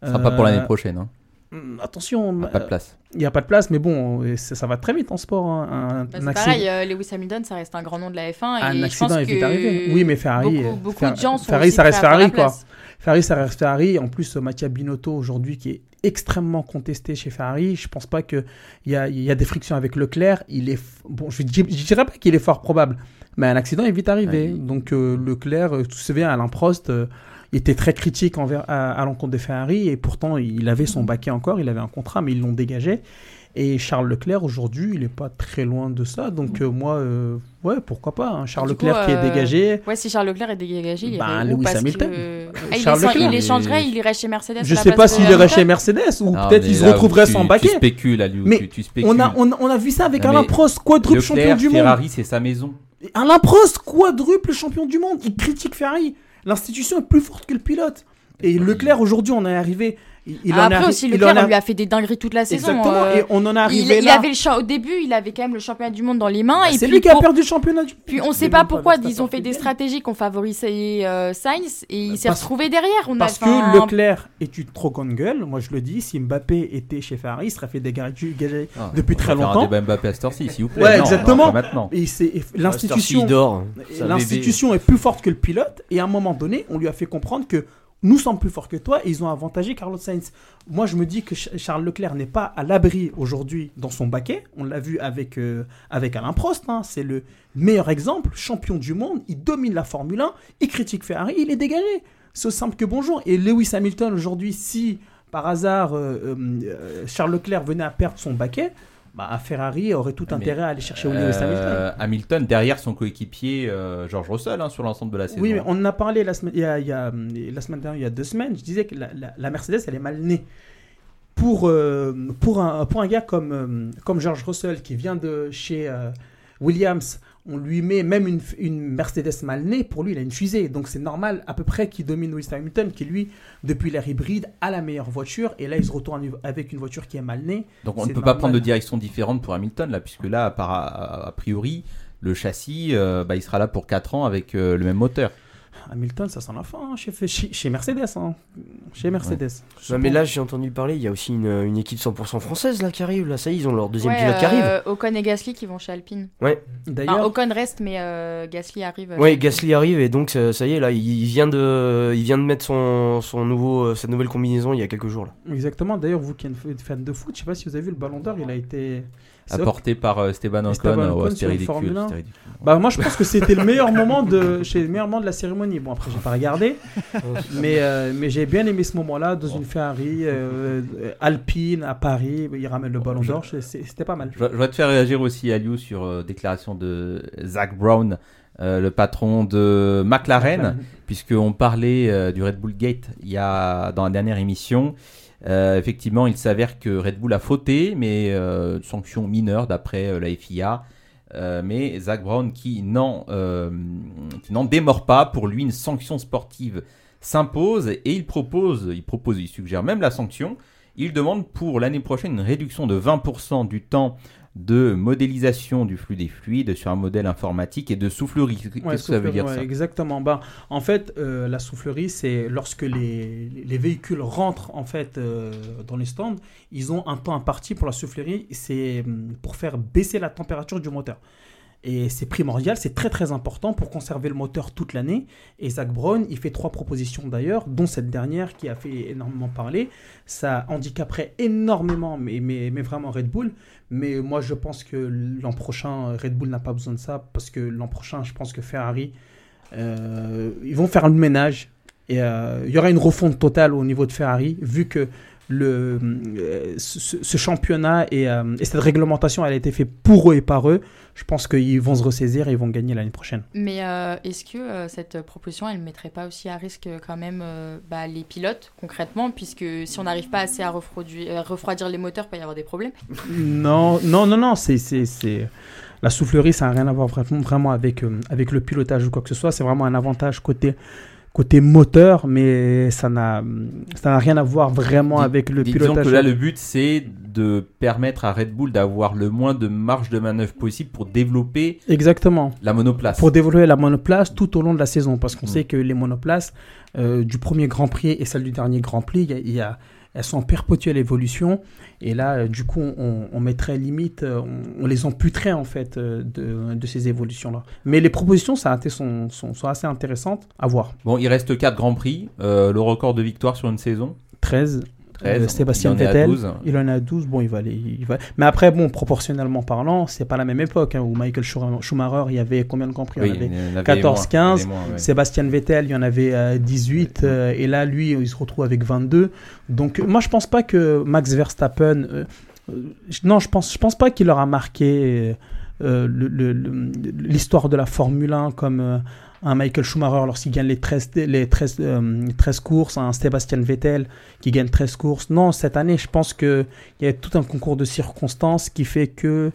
Ce sera pas pour l'année prochaine. Hein. Hum, Attention, Pas de place. Il n'y a pas de place, mais bon, ça, ça va très vite en sport. hein. Un, Bah, un pareil, euh, Lewis Hamilton, ça reste un grand nom de la F1. un et je accident pense est vite que arrivé. Oui, mais Ferrari, Beaucoup, euh, beaucoup Fer- de gens sont Ferrari, ça reste Ferrari, quoi. Ferrari, ça reste Ferrari. En plus, euh, Mattia Binotto, aujourd'hui, qui est extrêmement contesté chez Ferrari, je pense pas qu'il y a, il y a des frictions avec Leclerc. Il est, f- bon, je, je dirais pas qu'il est fort probable, mais un accident est vite arrivé. Donc, euh, Leclerc, tu te souviens, Alain Prost, euh, il était très critique envers, à, à l'encontre de Ferrari, et pourtant, il avait son baquet encore, il avait un contrat, mais ils l'ont dégagé. Et Charles Leclerc, aujourd'hui, il est pas très loin de ça. Donc, euh, moi, euh, ouais, pourquoi pas. hein. Charles coup, Leclerc qui est euh, dégagé. Ouais, si Charles Leclerc est dégagé, il Ben, irait où Lewis parce Hamilton. que- Euh, Ah, il, Charles Leclerc, il il- échangerait, il irait chez Mercedes. Je la sais pas s'il irait chez Mercedes ou peut-être ils là, retrouveraient tu- son tu baquet. spécules, Aliou, mais tu- tu spécules. on a, on, a- on a vu ça avec Non, Alain Prost, quadruple champion du monde. Ferrari, c'est sa maison. Alain Prost, quadruple champion du monde. Il critique Ferrari. L'institution est plus forte que le pilote. Et Leclerc, aujourd'hui, on est arrivé. Il, en Après arri- aussi, Leclerc, en a- lui a fait des dingueries toute la saison. Exactement, euh, et on en est arrivé il, il là. avait le champ- au début, il avait quand même le championnat du monde dans les mains. et Bah, c'est lui qui a pour- perdu le championnat du Puis on C'est sait pas pourquoi ils ont fait des stratégies qu'on favorisait euh, Sainz et il s'est Parce- retrouvé derrière. On Parce a, enfin, que Leclerc est une trop grande gueule. Moi, je le dis, si Mbappé était chez Ferrari, il serait fait dégager dégager Ah, depuis très longtemps. Un Mbappé à heure-ci, s'il vous plaît. Ouais, Non, exactement. maintenant. Et l'institution. L'institution est plus forte que le pilote. Et à un moment donné, on lui a fait comprendre que nous sommes plus forts que toi et ils ont avantagé Carlos Sainz. Moi, je me dis que Ch- Charles Leclerc n'est pas à l'abri aujourd'hui dans son baquet. On l'a vu avec, euh, avec Alain Prost. hein. C'est le meilleur exemple. Champion du monde. Il domine la Formule 1. Il critique Ferrari. Il est dégagé. C'est simple que bonjour. Et Lewis Hamilton, aujourd'hui, si par hasard euh, euh, Charles Leclerc venait à perdre son baquet, bah, Ferrari aurait tout intérêt à aller chercher Lewis Hamilton. Euh, Hamilton derrière son coéquipier euh, George Russell hein, sur l'ensemble de la saison. Oui, mais on en a parlé la semaine, il y a, il y a, la semaine dernière, il y a deux semaines. Je disais que la, la- la Mercedes, elle est mal née. Pour, euh, pour, un, pour un gars comme, comme George Russell qui vient de chez Williams, on lui met même une, une Mercedes mal née. Pour lui, il a une fusée. Donc c'est normal à peu près qu'il domine Lewis Hamilton, qui lui, depuis l'ère hybride, a la meilleure voiture. Et là, il se retourne avec une voiture qui est mal née. Donc on ne peut pas prendre de direction différente pour Hamilton là, puisque là, a priori, le châssis, euh, bah, il sera là pour 4 ans avec euh, le même moteur. Hamilton, ça sent la fin hein, chez, chez, chez Mercedes. hein. Chez Mercedes. Ouais, mais là, j'ai entendu parler, il y a aussi une, une équipe 100% française là qui arrive. Là, ça y est, ils ont leur deuxième ouais, pilote qui arrive. euh, Ocon et Gasly qui vont chez Alpine. Ouais. D'ailleurs, Enfin, Ocon reste, mais euh, Gasly arrive. Ouais, chez Gasly arrive et donc ça, ça y est là, il vient de, il vient de mettre son, son nouveau, euh, sa nouvelle combinaison il y a quelques jours là. Exactement. D'ailleurs, vous qui êtes fan de foot, je sais pas si vous avez vu le Ballon d'Or, il a été Apporté par euh, Esteban Ocon, Esteban euh, Ocon ouais, sur c'était le ridicule, Formule 1. c'était ridicule. Bah moi je pense que c'était le meilleur moment de [laughs] chez le meilleur moment de la cérémonie. Bon après j'ai pas regardé, [laughs] mais euh, mais j'ai bien aimé ce moment-là dans une Ferrari euh, euh, Alpine à Paris. Il ramène le Ballon d'Or, c'était pas mal. Je voudrais te faire réagir aussi, Aliou, sur euh, déclaration de Zach Brown, euh, le patron de McLaren, [laughs] McLaren. puisqu'on parlait euh, du Red Bull Gate il y a, dans la dernière émission. Euh, effectivement, il s'avère que Red Bull a fauté, mais euh, sanction mineure d'après euh, la FIA. Mais Zach Brown, qui n'en qui n'en démord pas, pour lui, une sanction sportive s'impose et il propose, il propose, il suggère même la sanction. Il demande pour l'année prochaine une réduction de 20% du temps de modélisation du flux des fluides sur un modèle informatique et de soufflerie. Qu'est-ce Ouais, que ça veut dire ouais, ça? Exactement. Bah, en fait, euh, la soufflerie, c'est lorsque les, les véhicules rentrent en fait euh, dans les stands, ils ont un temps imparti pour la soufflerie. C'est hum, pour faire baisser la température du moteur. Et c'est primordial, c'est très très important pour conserver le moteur toute l'année. Et Zach Brown, il fait trois propositions d'ailleurs, dont cette dernière qui a fait énormément parler. Ça handicaperait énormément, mais, mais, mais vraiment Red Bull. Mais moi je pense que l'an prochain, Red Bull n'a pas besoin de ça, parce que l'an prochain, je pense que Ferrari, euh, ils vont faire le ménage. Et euh, il y aura une refonte totale au niveau de Ferrari, vu que le, euh, ce, ce championnat et, euh, et cette réglementation, elle a été faite pour eux et par eux. Je pense qu'ils vont se ressaisir et ils vont gagner l'année prochaine. Mais euh, est-ce que cette proposition, elle ne mettrait pas aussi à risque quand même bah, les pilotes concrètement, puisque si on n'arrive pas assez à refroidir, les moteurs, il peut y avoir des problèmes [laughs] Non, non, non, non, c'est. La soufflerie, ça n'a rien à voir vraiment, vraiment avec, euh, avec le pilotage ou quoi que ce soit. C'est vraiment un avantage côté, côté moteur, mais ça n'a, rien à voir vraiment avec le Disons pilotage. que là, le but, c'est de permettre à Red Bull d'avoir le moins de marge de manœuvre possible pour développer Exactement. la monoplace. Pour développer la monoplace tout au long de la saison, parce qu'on Mm. sait que les monoplaces euh, du premier Grand Prix et celle du dernier Grand Prix, il y a- il y a- elles sont en perpétuelle évolution. Et là, euh, du coup, on, on mettrait limite, euh, on, on les amputerait en fait euh, de, de ces évolutions-là. Mais les propositions, ça a été, sont, sont, sont assez intéressantes à voir. Bon, il reste 4 Grands Prix. Euh, le record de victoire sur une saison 13. 13. euh, Sébastien Vettel, 12. il en est à 12. Bon, il va aller. il va- Mais après, bon, proportionnellement parlant, c'est pas la même époque hein, où Michael Schum- Schumacher, il y avait combien de Grands Prix? Oui, Il y en avait avait 14, moins, 15. il y en avait moins, ouais. Sébastien Vettel, il y en avait euh, 18. euh, et là, lui, il se retrouve avec 22. Donc, euh, moi, je pense pas que Max Verstappen. euh, euh, non, je pense, je pense pas qu'il leur a marqué euh, l'histoire de la Formule 1 comme. Un Michael Schumacher lorsqu'il gagne les 13, les 13, euh, 13 courses, un Sébastien Vettel qui gagne 13 courses. Non, cette année, je pense qu'il y a tout un concours de circonstances qui fait que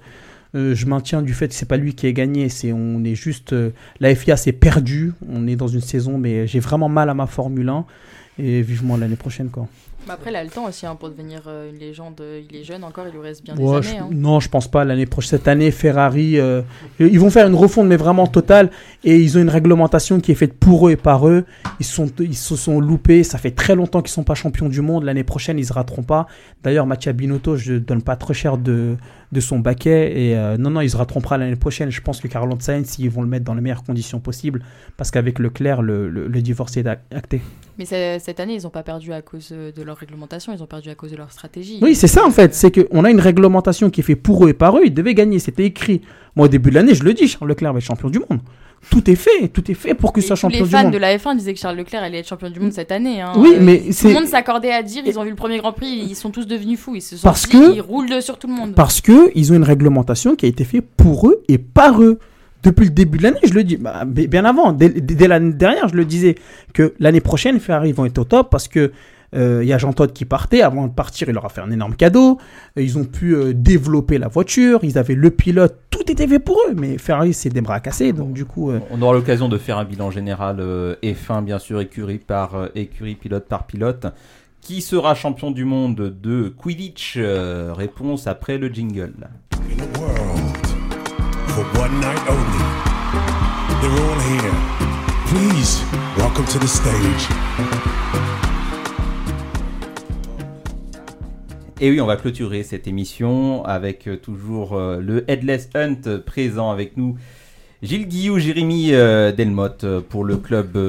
euh, je maintiens du fait que c'est pas lui qui a gagné. C'est, on est juste. euh, la FIA s'est perdue. On est dans une saison, mais j'ai vraiment mal à ma Formule 1. Et vivement l'année prochaine, quoi. Bah Après, il a le temps aussi hein, pour devenir euh, une légende. Il est jeune encore, il lui reste bien Ouais, des je- années. hein. Non, je pense pas. L'année prochaine, cette année, Ferrari, euh, ils vont faire une refonte, mais vraiment totale. Et ils ont une réglementation qui est faite pour eux et par eux. Ils, sont, ils se sont loupés. Ça fait très longtemps qu'ils sont pas champions du monde. L'année prochaine, ils se rateront pas. D'ailleurs, Mattia Binotto, je donne pas trop cher de, de son baquet. Et euh, non, non, ils se pas l'année prochaine. Je pense que Carlos Sainz, ils vont le mettre dans les meilleures conditions possibles. Parce qu'avec Leclerc, le, le, le divorce est acté. Mais cette année, ils n'ont pas perdu à cause euh, de leur réglementation, ils ont perdu à cause de leur stratégie. Oui, c'est ça en fait. C'est qu'on a une réglementation qui est faite pour eux et par eux. Ils devaient gagner. C'était écrit. Moi, au début de l'année, je le dis, Charles Leclerc va être champion du monde. Tout est fait. Tout est fait pour qu'il soit champion les du fans monde. de la F1 disaient que Charles Leclerc allait être champion du monde cette année. hein. Oui, Euh, mais tout le monde s'accordait à dire ils ont vu le premier Grand Prix, ils sont tous devenus fous. Ils se sont Parce dit, que- ils roulent sur tout le monde. Parce que ils ont une réglementation qui a été faite pour eux et par eux. Depuis le début de l'année, je le dis, bah, bien avant, dès, l'année dernière, je le disais, que l'année prochaine, Ferrari vont être au top parce que euh, il y a Jean Todt qui partait. Avant de partir, il leur a fait un énorme cadeau. Euh, Ils ont pu euh, développer la voiture. Ils avaient le pilote. Tout était fait pour eux. Mais Ferrari, c'est des bras cassés. Donc, du coup. euh, On aura l'occasion de faire un bilan général euh, F1, bien sûr, écurie par euh, écurie, pilote par pilote. Qui sera champion du monde de Quidditch Euh, Réponse après le jingle. In a world for one night only. They're all here. Please welcome to the stage. Et oui, on va clôturer cette émission avec euh, toujours euh, le Headless Hunt présent avec nous. Gilles Guillou, Jérémy euh, Delmotte pour le club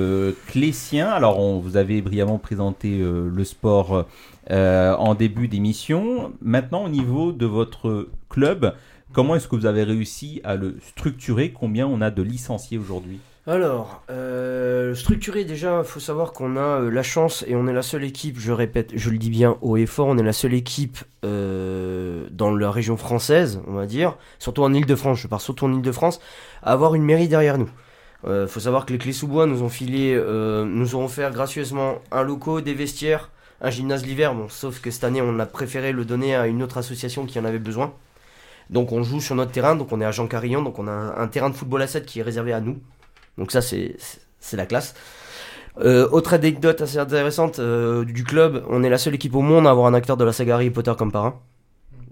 clésien. Alors, on vous avait brillamment présenté le sport en début d'émission. Maintenant, au niveau de votre club, comment est-ce que vous avez réussi à le structurer? Combien on a de licenciés aujourd'hui? Alors, euh, structuré déjà, faut savoir qu'on a euh, la chance et on est la seule équipe, je répète, je le dis bien haut et fort, on est la seule équipe euh, dans la région française, on va dire, surtout en Ile-de-France, je pars surtout en Ile-de-France, à avoir une mairie derrière nous. Il faut savoir que les clés sous bois nous ont filé, euh, nous ont offert gracieusement un loco, des vestiaires, un gymnase l'hiver, bon, sauf que cette année on a préféré le donner à une autre association qui en avait besoin. Donc on joue sur notre terrain, donc on est à Jean Carillon, donc on a un terrain de football à 7 qui est réservé à nous. Donc ça c'est la classe. Euh, autre anecdote assez intéressante euh, du club, on est la seule équipe au monde à avoir un acteur de la saga Harry Potter comme parrain.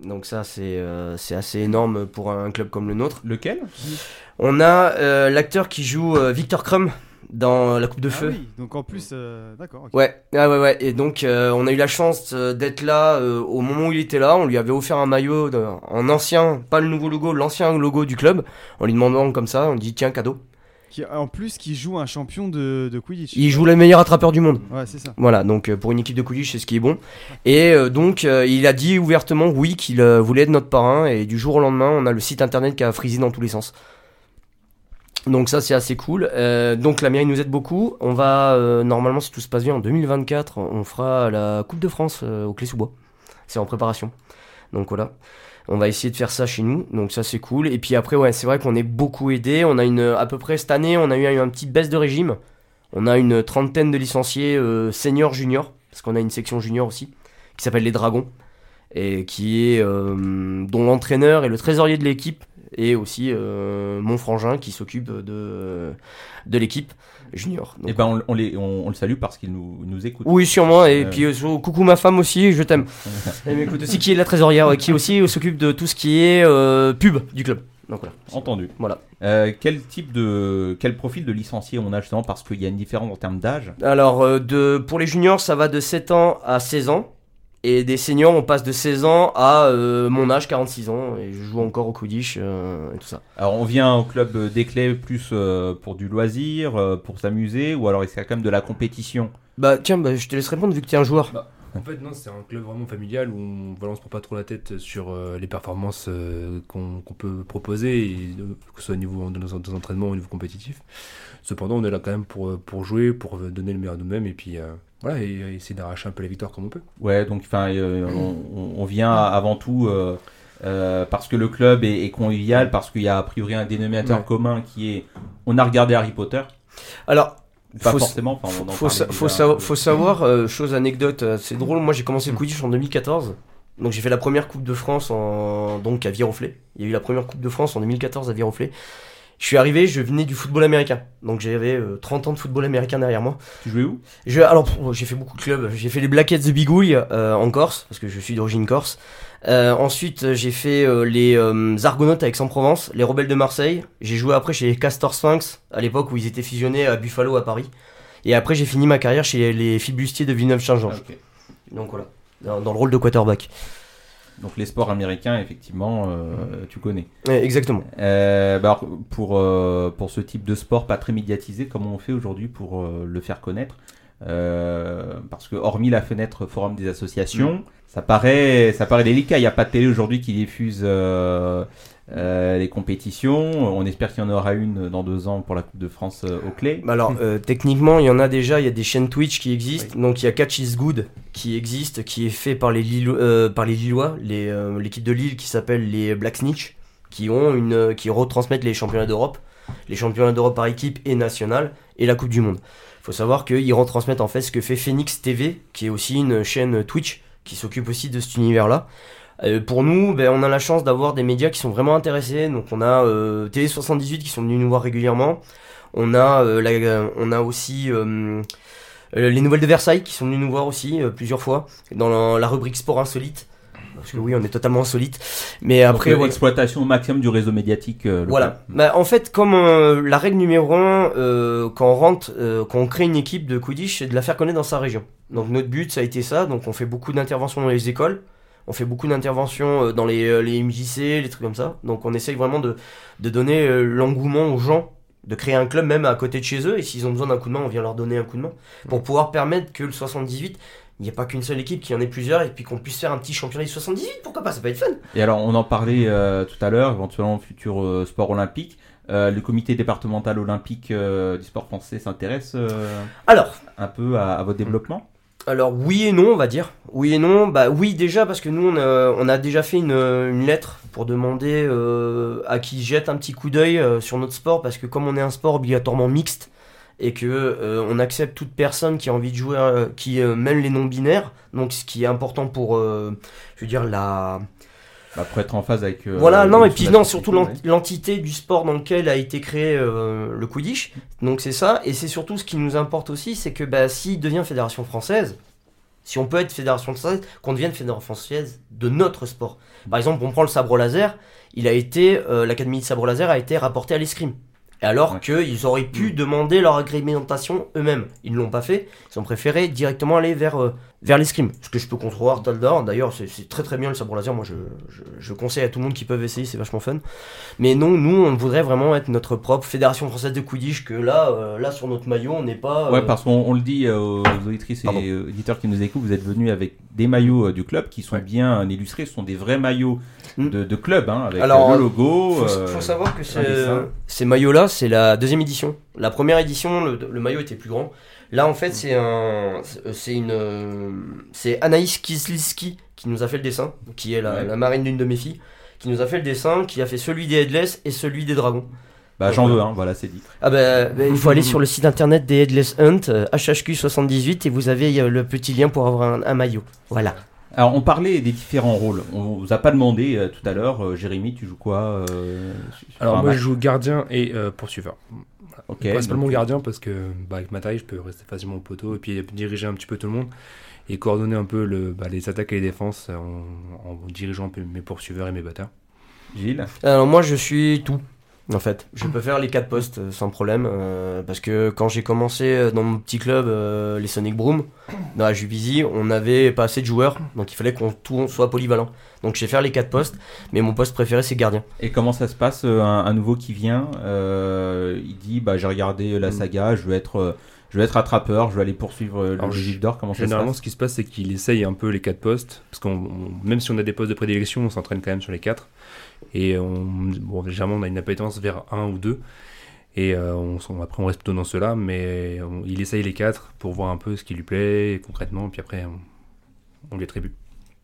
Donc ça c'est euh, assez énorme pour un club comme le nôtre. Lequel? On a euh, l'acteur qui joue Victor Crumb dans La Coupe de Ah Feu. oui, donc en plus, euh, d'accord. Ouais, ah ouais, ouais. Et donc, euh, on a eu la chance d'être là euh, au moment où il était là. On lui avait offert un maillot de- en ancien, pas le nouveau logo, l'ancien logo du club. En lui demandant comme ça, on dit tiens, cadeau. Qui, en plus, qui joue un champion de, de Quidditch. Il joue le meilleur attrapeur du monde. Ouais, c'est ça. Voilà, donc euh, pour une équipe de Quidditch, c'est ce qui est bon. Et euh, donc, euh, il a dit ouvertement oui qu'il voulait être notre parrain. Et du jour au lendemain, on a le site internet qui a frisé dans tous les sens. Donc ça c'est assez cool. Donc la mairie nous aide beaucoup. On va normalement si tout se passe bien en 2024, on fera la Coupe de France au Clé-sous-Bois. C'est en préparation. Donc voilà. On va essayer de faire ça chez nous. Donc ça c'est cool. Et puis après ouais c'est vrai qu'on est beaucoup aidé. On a une à peu près cette année on a eu une petite baisse de régime. On a une trentaine de licenciés euh, seniors juniors parce qu'on a une section junior aussi qui s'appelle les Dragons et qui est euh, dont l'entraîneur et le trésorier de l'équipe et aussi euh, mon frangin qui s'occupe de de l'équipe junior. Donc, Et ben on, on les, on, on le salue parce qu'il nous, nous écoute. oui, sûrement. Et Euh, puis, euh, coucou ma femme aussi, je t'aime. [laughs] Elle m'écoute aussi, qui est la trésorière, qui aussi s'occupe de tout ce qui est pub du club. Donc voilà. Entendu. Voilà. Euh, quel type de, quel profil de licencié on a justement parce qu'il y a une différence en termes d'âge? Alors, euh, de, pour les juniors, ça va de 7 ans à 16 ans. Et des seniors, on passe de 16 ans à euh, mon âge, 46 ans. Et je joue encore au Quidditch euh, et tout ça. Alors on vient au club d'Éclay plus euh, pour du loisir, euh, pour s'amuser, ou alors est-ce qu'il y a quand même de la compétition? Bah, tiens, bah, je te laisse répondre vu que tu es un joueur. En fait, non, c'est un club vraiment familial où on, voilà, on se prend pas trop la tête sur euh, les performances euh, qu'on peut proposer, et, euh, que ce soit au niveau de nos, de nos entraînements, au niveau compétitif. Cependant, on est là quand même pour, pour jouer, pour donner le meilleur de nous-mêmes, et puis euh, voilà, et, et essayer d'arracher un peu la victoire comme on peut. Ouais, donc enfin, euh, on, on- vient avant tout euh, euh, parce que le club est, est convivial, parce qu'il y a a priori un dénominateur Ouais. commun qui est, on a regardé Harry Potter. Alors, Pas faut, forcément. enfin, on en faut, sa- faut, un sa- peu. faut savoir, euh, chose anecdote, euh, c'est drôle, moi j'ai commencé le Quidditch en 2014. Donc j'ai fait la première Coupe de France en, donc à Viroflay. Il y a eu la première Coupe de France en 2014 à Viroflay. Je suis arrivé, je venais du football américain. Donc j'avais euh, 30 ans de football américain derrière moi. Tu jouais où? Je, Alors j'ai fait beaucoup de clubs. J'ai fait les Blackheads de Bigouille euh, en Corse, parce que je suis d'origine corse. Euh, ensuite j'ai fait euh, les euh, Argonautes avec Aix-en-Provence, les Rebelles de Marseille. J'ai joué après chez les Castor Sphinx, à l'époque où ils étaient fusionnés à Buffalo à Paris. Et après j'ai fini ma carrière chez les Flibustiers de Villeneuve-Saint-Georges. Ok. Donc voilà, dans, dans le rôle de quarterback. Donc les sports américains, effectivement, euh, tu connais. Exactement. Euh, bah, alors, pour, euh, pour ce type de sport pas très médiatisé, comment on fait aujourd'hui pour euh, le faire connaître? Euh, Parce que hormis la fenêtre forum des associations, Mm. ça, paraît, ça paraît délicat. Il n'y a pas de télé aujourd'hui qui diffuse euh, euh, les compétitions. On espère qu'il y en aura une dans deux ans pour la Coupe de France euh, au Clé. Bah alors, euh, techniquement, il y en a déjà, il y a des chaînes Twitch qui existent. Donc, il y a Catch is Good qui existe, qui est fait par les, Lillo- euh, par les Lillois, les, euh, l'équipe de Lille qui s'appelle les Black Snitch, qui, ont une, euh, qui retransmettent les championnats d'Europe, les championnats d'Europe par équipe et nationale, et la Coupe du Monde. Il faut savoir qu'ils retransmettent en fait ce que fait Phoenix TV, qui est aussi une chaîne Twitch, qui s'occupe aussi de cet univers-là. Euh, pour nous, ben, on a la chance d'avoir des médias qui sont vraiment intéressés. Donc on a euh, Télé78 qui sont venus nous voir régulièrement. On a, euh, la- euh, on a aussi euh, euh, les Nouvelles de Versailles qui sont venus nous voir aussi euh, plusieurs fois dans la, la rubrique Sport Insolite. Parce que oui, on est totalement insolite. Mais après, Donc, euh, voilà. exploitation au maximum du réseau médiatique. euh. Voilà. Bah, en fait, comme euh, la règle numéro un, euh, quand on rentre, euh, quand on crée une équipe de Quidditch, c'est de la faire connaître dans sa région. Donc notre but, ça a été ça. Donc on fait beaucoup d'interventions dans les écoles. On fait beaucoup d'interventions euh, dans les, euh, les MJC, les trucs comme ça. Donc on essaye vraiment de, de donner euh, l'engouement aux gens, de créer un club même à côté de chez eux. Et s'ils ont besoin d'un coup de main, on vient leur donner un coup de main. Pour pouvoir permettre que le 78, il n'y ait pas qu'une seule équipe, qu'il y en ait plusieurs, et puis qu'on puisse faire un petit championnat du 78. Pourquoi pas? Ça peut être fun. Et alors, on en parlait euh, tout à l'heure, éventuellement futur euh, sport olympique. Euh, le comité départemental olympique du sport français s'intéresse Alors, un peu à, à votre développement? Alors oui et non, on va dire. Oui et non. Bah oui déjà parce que nous on a, déjà fait une, lettre pour demander euh, à qui jette un petit coup d'œil euh, sur notre sport parce que comme on est un sport obligatoirement mixte et que euh, on accepte toute personne qui a envie de jouer, qui même les non binaires. Donc ce qui est important pour, je veux dire la bah, Pour être en phase avec. euh, voilà, non, et puis non, surtout l'entité du sport dans lequel a été créé euh, le Quidditch. Donc c'est ça, et c'est surtout ce qui nous importe aussi, c'est que bah, s'il devient fédération française, si on peut être fédération française, qu'on devienne fédération française de notre sport. Par exemple, on prend le sabre laser, il a été, euh, l'académie de sabre laser a été rapportée à l'escrime. Alors qu'ils auraient pu demander leur agrémentation eux-mêmes. Ils ne l'ont pas fait, ils ont préféré directement aller vers, euh, vers l'escrime. Ce que je peux concevoir, Taldor. D'ailleurs, c'est très très bien le sabre laser. Moi, je, je, je conseille à tout le monde qui peut essayer, c'est vachement fun. Mais non, nous, on voudrait vraiment être notre propre fédération française de Quidditch. Que là, euh, là sur notre maillot, on n'est pas. euh, Ouais, parce qu'on on le dit euh, aux auditrices et Pardon. auditeurs qui nous écoutent, vous êtes venus avec des maillots euh, du club qui sont bien illustrés, ce sont des vrais maillots de, de club, hein, avec Alors, le logo. faut, euh, faut savoir que dessin. ces maillots-là, c'est la deuxième édition. La première édition, le, le maillot était plus grand. Là, en fait, c'est un, c'est une, euh, c'est Anaïs Kisliski qui nous a fait le dessin, qui est la, Ouais. la marraine d'une de mes filles, qui nous a fait le dessin, qui a fait celui des Headless et celui des Dragons. Bah, j'en veux, hein, voilà, c'est dit. Ah bah, bah, il faut aller sur le site internet des Headless Hunt, euh, HHQ78, et vous avez euh, le petit lien pour avoir un, un maillot. Voilà. Alors, on parlait des différents rôles. On vous a pas demandé euh, tout à l'heure, euh, Jérémy, tu joues quoi euh, Alors moi je joue gardien et euh, poursuiveur. Voilà. Ok, Principalement donc- gardien parce que bah, avec ma taille je peux rester facilement au poteau et puis diriger un petit peu tout le monde et coordonner un peu le, bah, les attaques et les défenses en, en dirigeant mes poursuiveurs et mes batteurs. Gilles Alors moi je suis tout en fait. Je peux faire les quatre postes euh, sans problème euh, parce que quand j'ai commencé euh, dans mon petit club euh, les Sonic Broom dans la Juvisy, on n'avait pas assez de joueurs donc il fallait qu'on tout soit polyvalent. Donc je sais faire les quatre postes mais mon poste préféré c'est gardien. Et comment ça se passe un, un nouveau qui vient, euh, il dit bah j'ai regardé Mm. la saga, je veux être, euh, je veux être attrapeur, je veux aller poursuivre le Alors, Gilles d'or. Comment ça se Généralement, passe ce qui se passe, c'est qu'il essaye un peu les quatre postes, parce qu'on, on- même si on a des postes de prédilection, on s'entraîne quand même sur les quatre. Et on, bon, on a une appétence vers un ou deux. Et euh, après, on reste plutôt dans ceux-là, mais il essaye les quatre pour voir un peu ce qui lui plaît concrètement, puis après, on, lui attribue.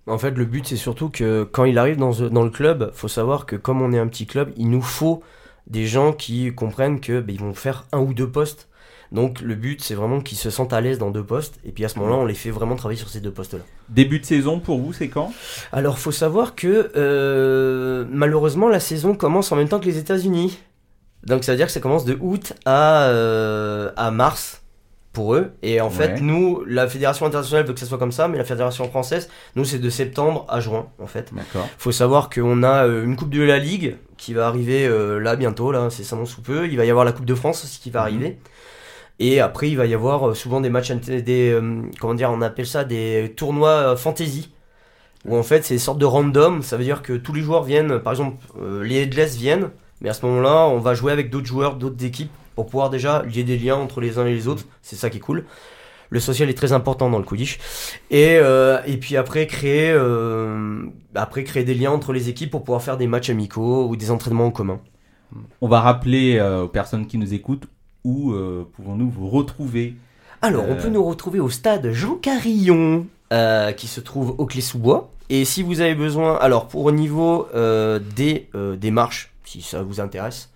En fait, le but, c'est surtout que quand il arrive dans, dans le club, faut savoir que comme on est un petit club, il nous faut des gens qui comprennent que ben, ils vont faire un ou deux postes. Donc le but, c'est vraiment qu'ils se sentent à l'aise dans deux postes. Et puis à ce moment-là, on les fait vraiment travailler sur ces deux postes-là. Début de saison pour vous, c'est quand? Alors, faut savoir que euh, malheureusement, la saison commence en même temps que les États-Unis. Donc, ça veut dire que ça commence de août à, euh, à mars pour eux. Et en fait, nous, la fédération internationale veut que ça soit comme ça, mais la fédération française, nous, c'est de septembre à juin, en fait. D'accord. Faut savoir qu'on a euh, une Coupe de la Ligue qui va arriver euh, là bientôt, là, c'est ça sous peu. Il va y avoir la Coupe de France aussi qui va arriver. Et après, il va y avoir euh, souvent des matchs, des, euh, comment dire, on appelle ça des tournois euh, fantasy. Où en fait, c'est des sortes de random. Ça veut dire que tous les joueurs viennent, par exemple, les Headless viennent. Mais à ce moment-là, on va jouer avec d'autres joueurs, d'autres équipes, pour pouvoir déjà lier des liens entre les uns et les autres. C'est ça qui est cool. Le social est très important dans le Quidditch. Et, et puis après créer, après créer des liens entre les équipes pour pouvoir faire des matchs amicaux ou des entraînements en commun. On va rappeler aux personnes qui nous écoutent où euh, pouvons-nous vous retrouver Alors, on Euh, peut nous retrouver au stade Jean Carillon, euh, qui se trouve au Clé-sous-Bois. Et si vous avez besoin, alors pour au niveau des, euh, des marches, si ça vous intéresse,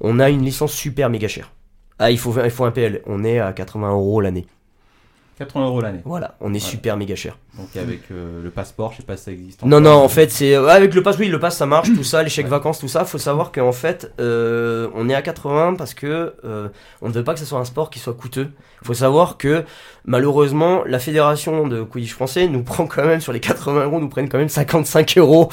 on a une licence super méga chère. Ah, il faut, il faut un PL. On est à 80 euros l'année. 80 euros l'année. Voilà, on est super méga cher. Donc avec euh, le passeport, je sais pas si ça existe. Non, non, en fait, c'est. Avec le pass, oui, le pass, ça marche, tout ça, les chèques vacances, tout ça. Faut savoir qu'en fait, euh, on est à 80 parce que euh, on ne veut pas que ce soit un sport qui soit coûteux. Faut savoir que, malheureusement, la fédération de Quidditch français nous prend quand même, sur les 80 euros, nous prennent quand même 55 euros.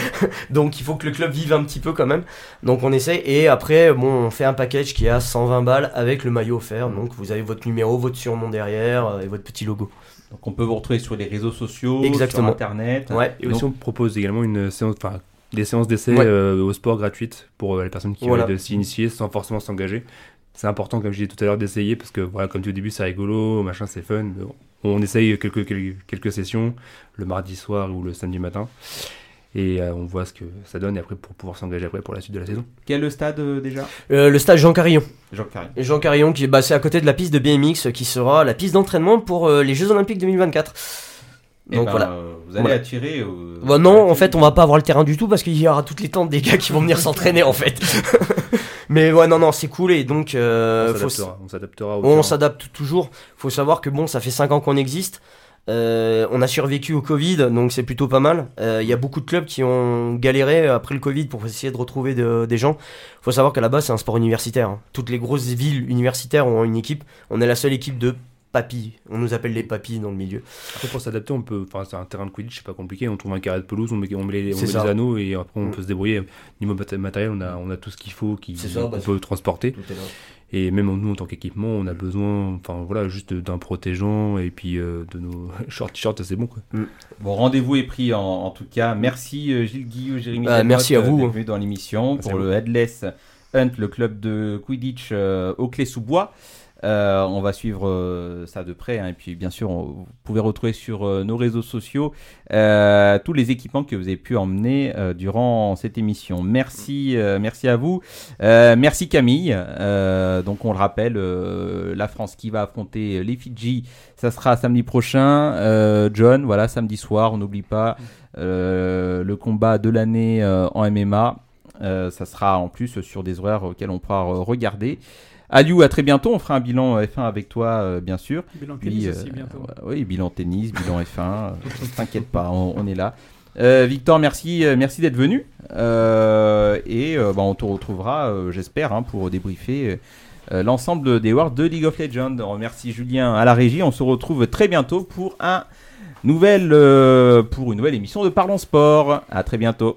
[laughs] Donc, il faut que le club vive un petit peu quand même. Donc, on essaye. Et après, bon, on fait un package qui est à 120 balles avec le maillot offert. Donc, vous avez votre numéro, votre surnom derrière et votre petit logo. Donc on peut vous retrouver sur les réseaux sociaux, Exactement. sur internet. Ouais. Et aussi, Donc, on propose également une séance, enfin, des séances d'essai Ouais. euh, au sport gratuites pour euh, les personnes qui Voilà. veulent s'initier sans forcément s'engager. C'est important, comme je disais tout à l'heure, d'essayer parce que, voilà, comme tu dis au début, c'est rigolo, machin, c'est fun. On essaye quelques, quelques, quelques sessions le mardi soir ou le samedi matin. Et euh, on voit ce que ça donne et après pour pouvoir s'engager après pour la suite de la saison. Quel est le stade euh, déjà? Euh, le stade Jean Carillon. Jean. Et Jean Carillon, qui bah, c'est à côté de la piste de BMX, qui sera la piste d'entraînement pour euh, les Jeux Olympiques 2024. Eh Donc ben, voilà. vous allez Voilà. attirer. euh, Bah non, en fait, on va pas avoir le terrain du tout parce qu'il y aura toutes les tentes des gars qui vont venir s'entraîner en fait. [laughs] Mais ouais, non, non, c'est cool et donc euh, on faut s'adaptera, on s'adaptera s'adapte toujours. Faut savoir que bon, ça fait 5 ans qu'on existe. Euh, on a survécu au Covid, donc c'est plutôt pas mal. Euh, Il y a beaucoup de clubs qui ont galéré après le Covid pour essayer de retrouver de- des gens. Faut savoir qu'à la base, c'est un sport universitaire. hein. Toutes les grosses villes universitaires ont une équipe. On est la seule équipe de papis. On nous appelle les papis dans le milieu. Après, pour s'adapter, on peut. Enfin, c'est un terrain de Quidditch, c'est pas compliqué. On trouve un carré de pelouse, on met, on met les, on C'est met ça. les anneaux et après on Mm. peut se débrouiller. Niveau mat- matériel, on a, on a tout ce qu'il faut, qui, qu'on bah, peut transporter. tout est là. Et même nous, en tant qu'équipement, on a besoin, enfin voilà, juste d'un protégeant et puis euh, de nos [laughs] short t-shirts, c'est bon quoi. Bon, rendez-vous est pris en, en tout cas. Merci euh, Gilles Guillou, Jérémy. Ah, Delmotte, merci à vous. dans l'émission pour le Headless Hunt, le club de Quidditch euh, au Clé-sous-Bois. Euh, on va suivre euh, ça de près. hein. et puis, bien sûr, vous pouvez retrouver sur euh, nos réseaux sociaux tous les équipements que vous avez pu emmener durant cette émission. Merci, merci à vous. Merci Camille. Donc, on le rappelle, la France qui va affronter les Fidji, ça sera samedi prochain. John, voilà, samedi soir, on n'oublie pas le combat de l'année en MMA. Ça sera en plus sur des horaires auxquels on pourra regarder. Aliou, à très bientôt. On fera un bilan F1 avec toi, euh, bien sûr. Bilan Puis, tennis aussi, euh, bientôt. oui, bilan tennis, bilan F1. [laughs] euh, T'inquiète pas, on, on est là. Euh, Victor, merci, euh, merci d'être venu. Euh, et euh, bah, on te retrouvera, euh, j'espère, hein, pour débriefer euh, l'ensemble des Worlds de League of Legends. On remercie Julien à la régie. On se retrouve très bientôt pour un nouvel, euh, pour une nouvelle émission de Parlons Sport. À très bientôt.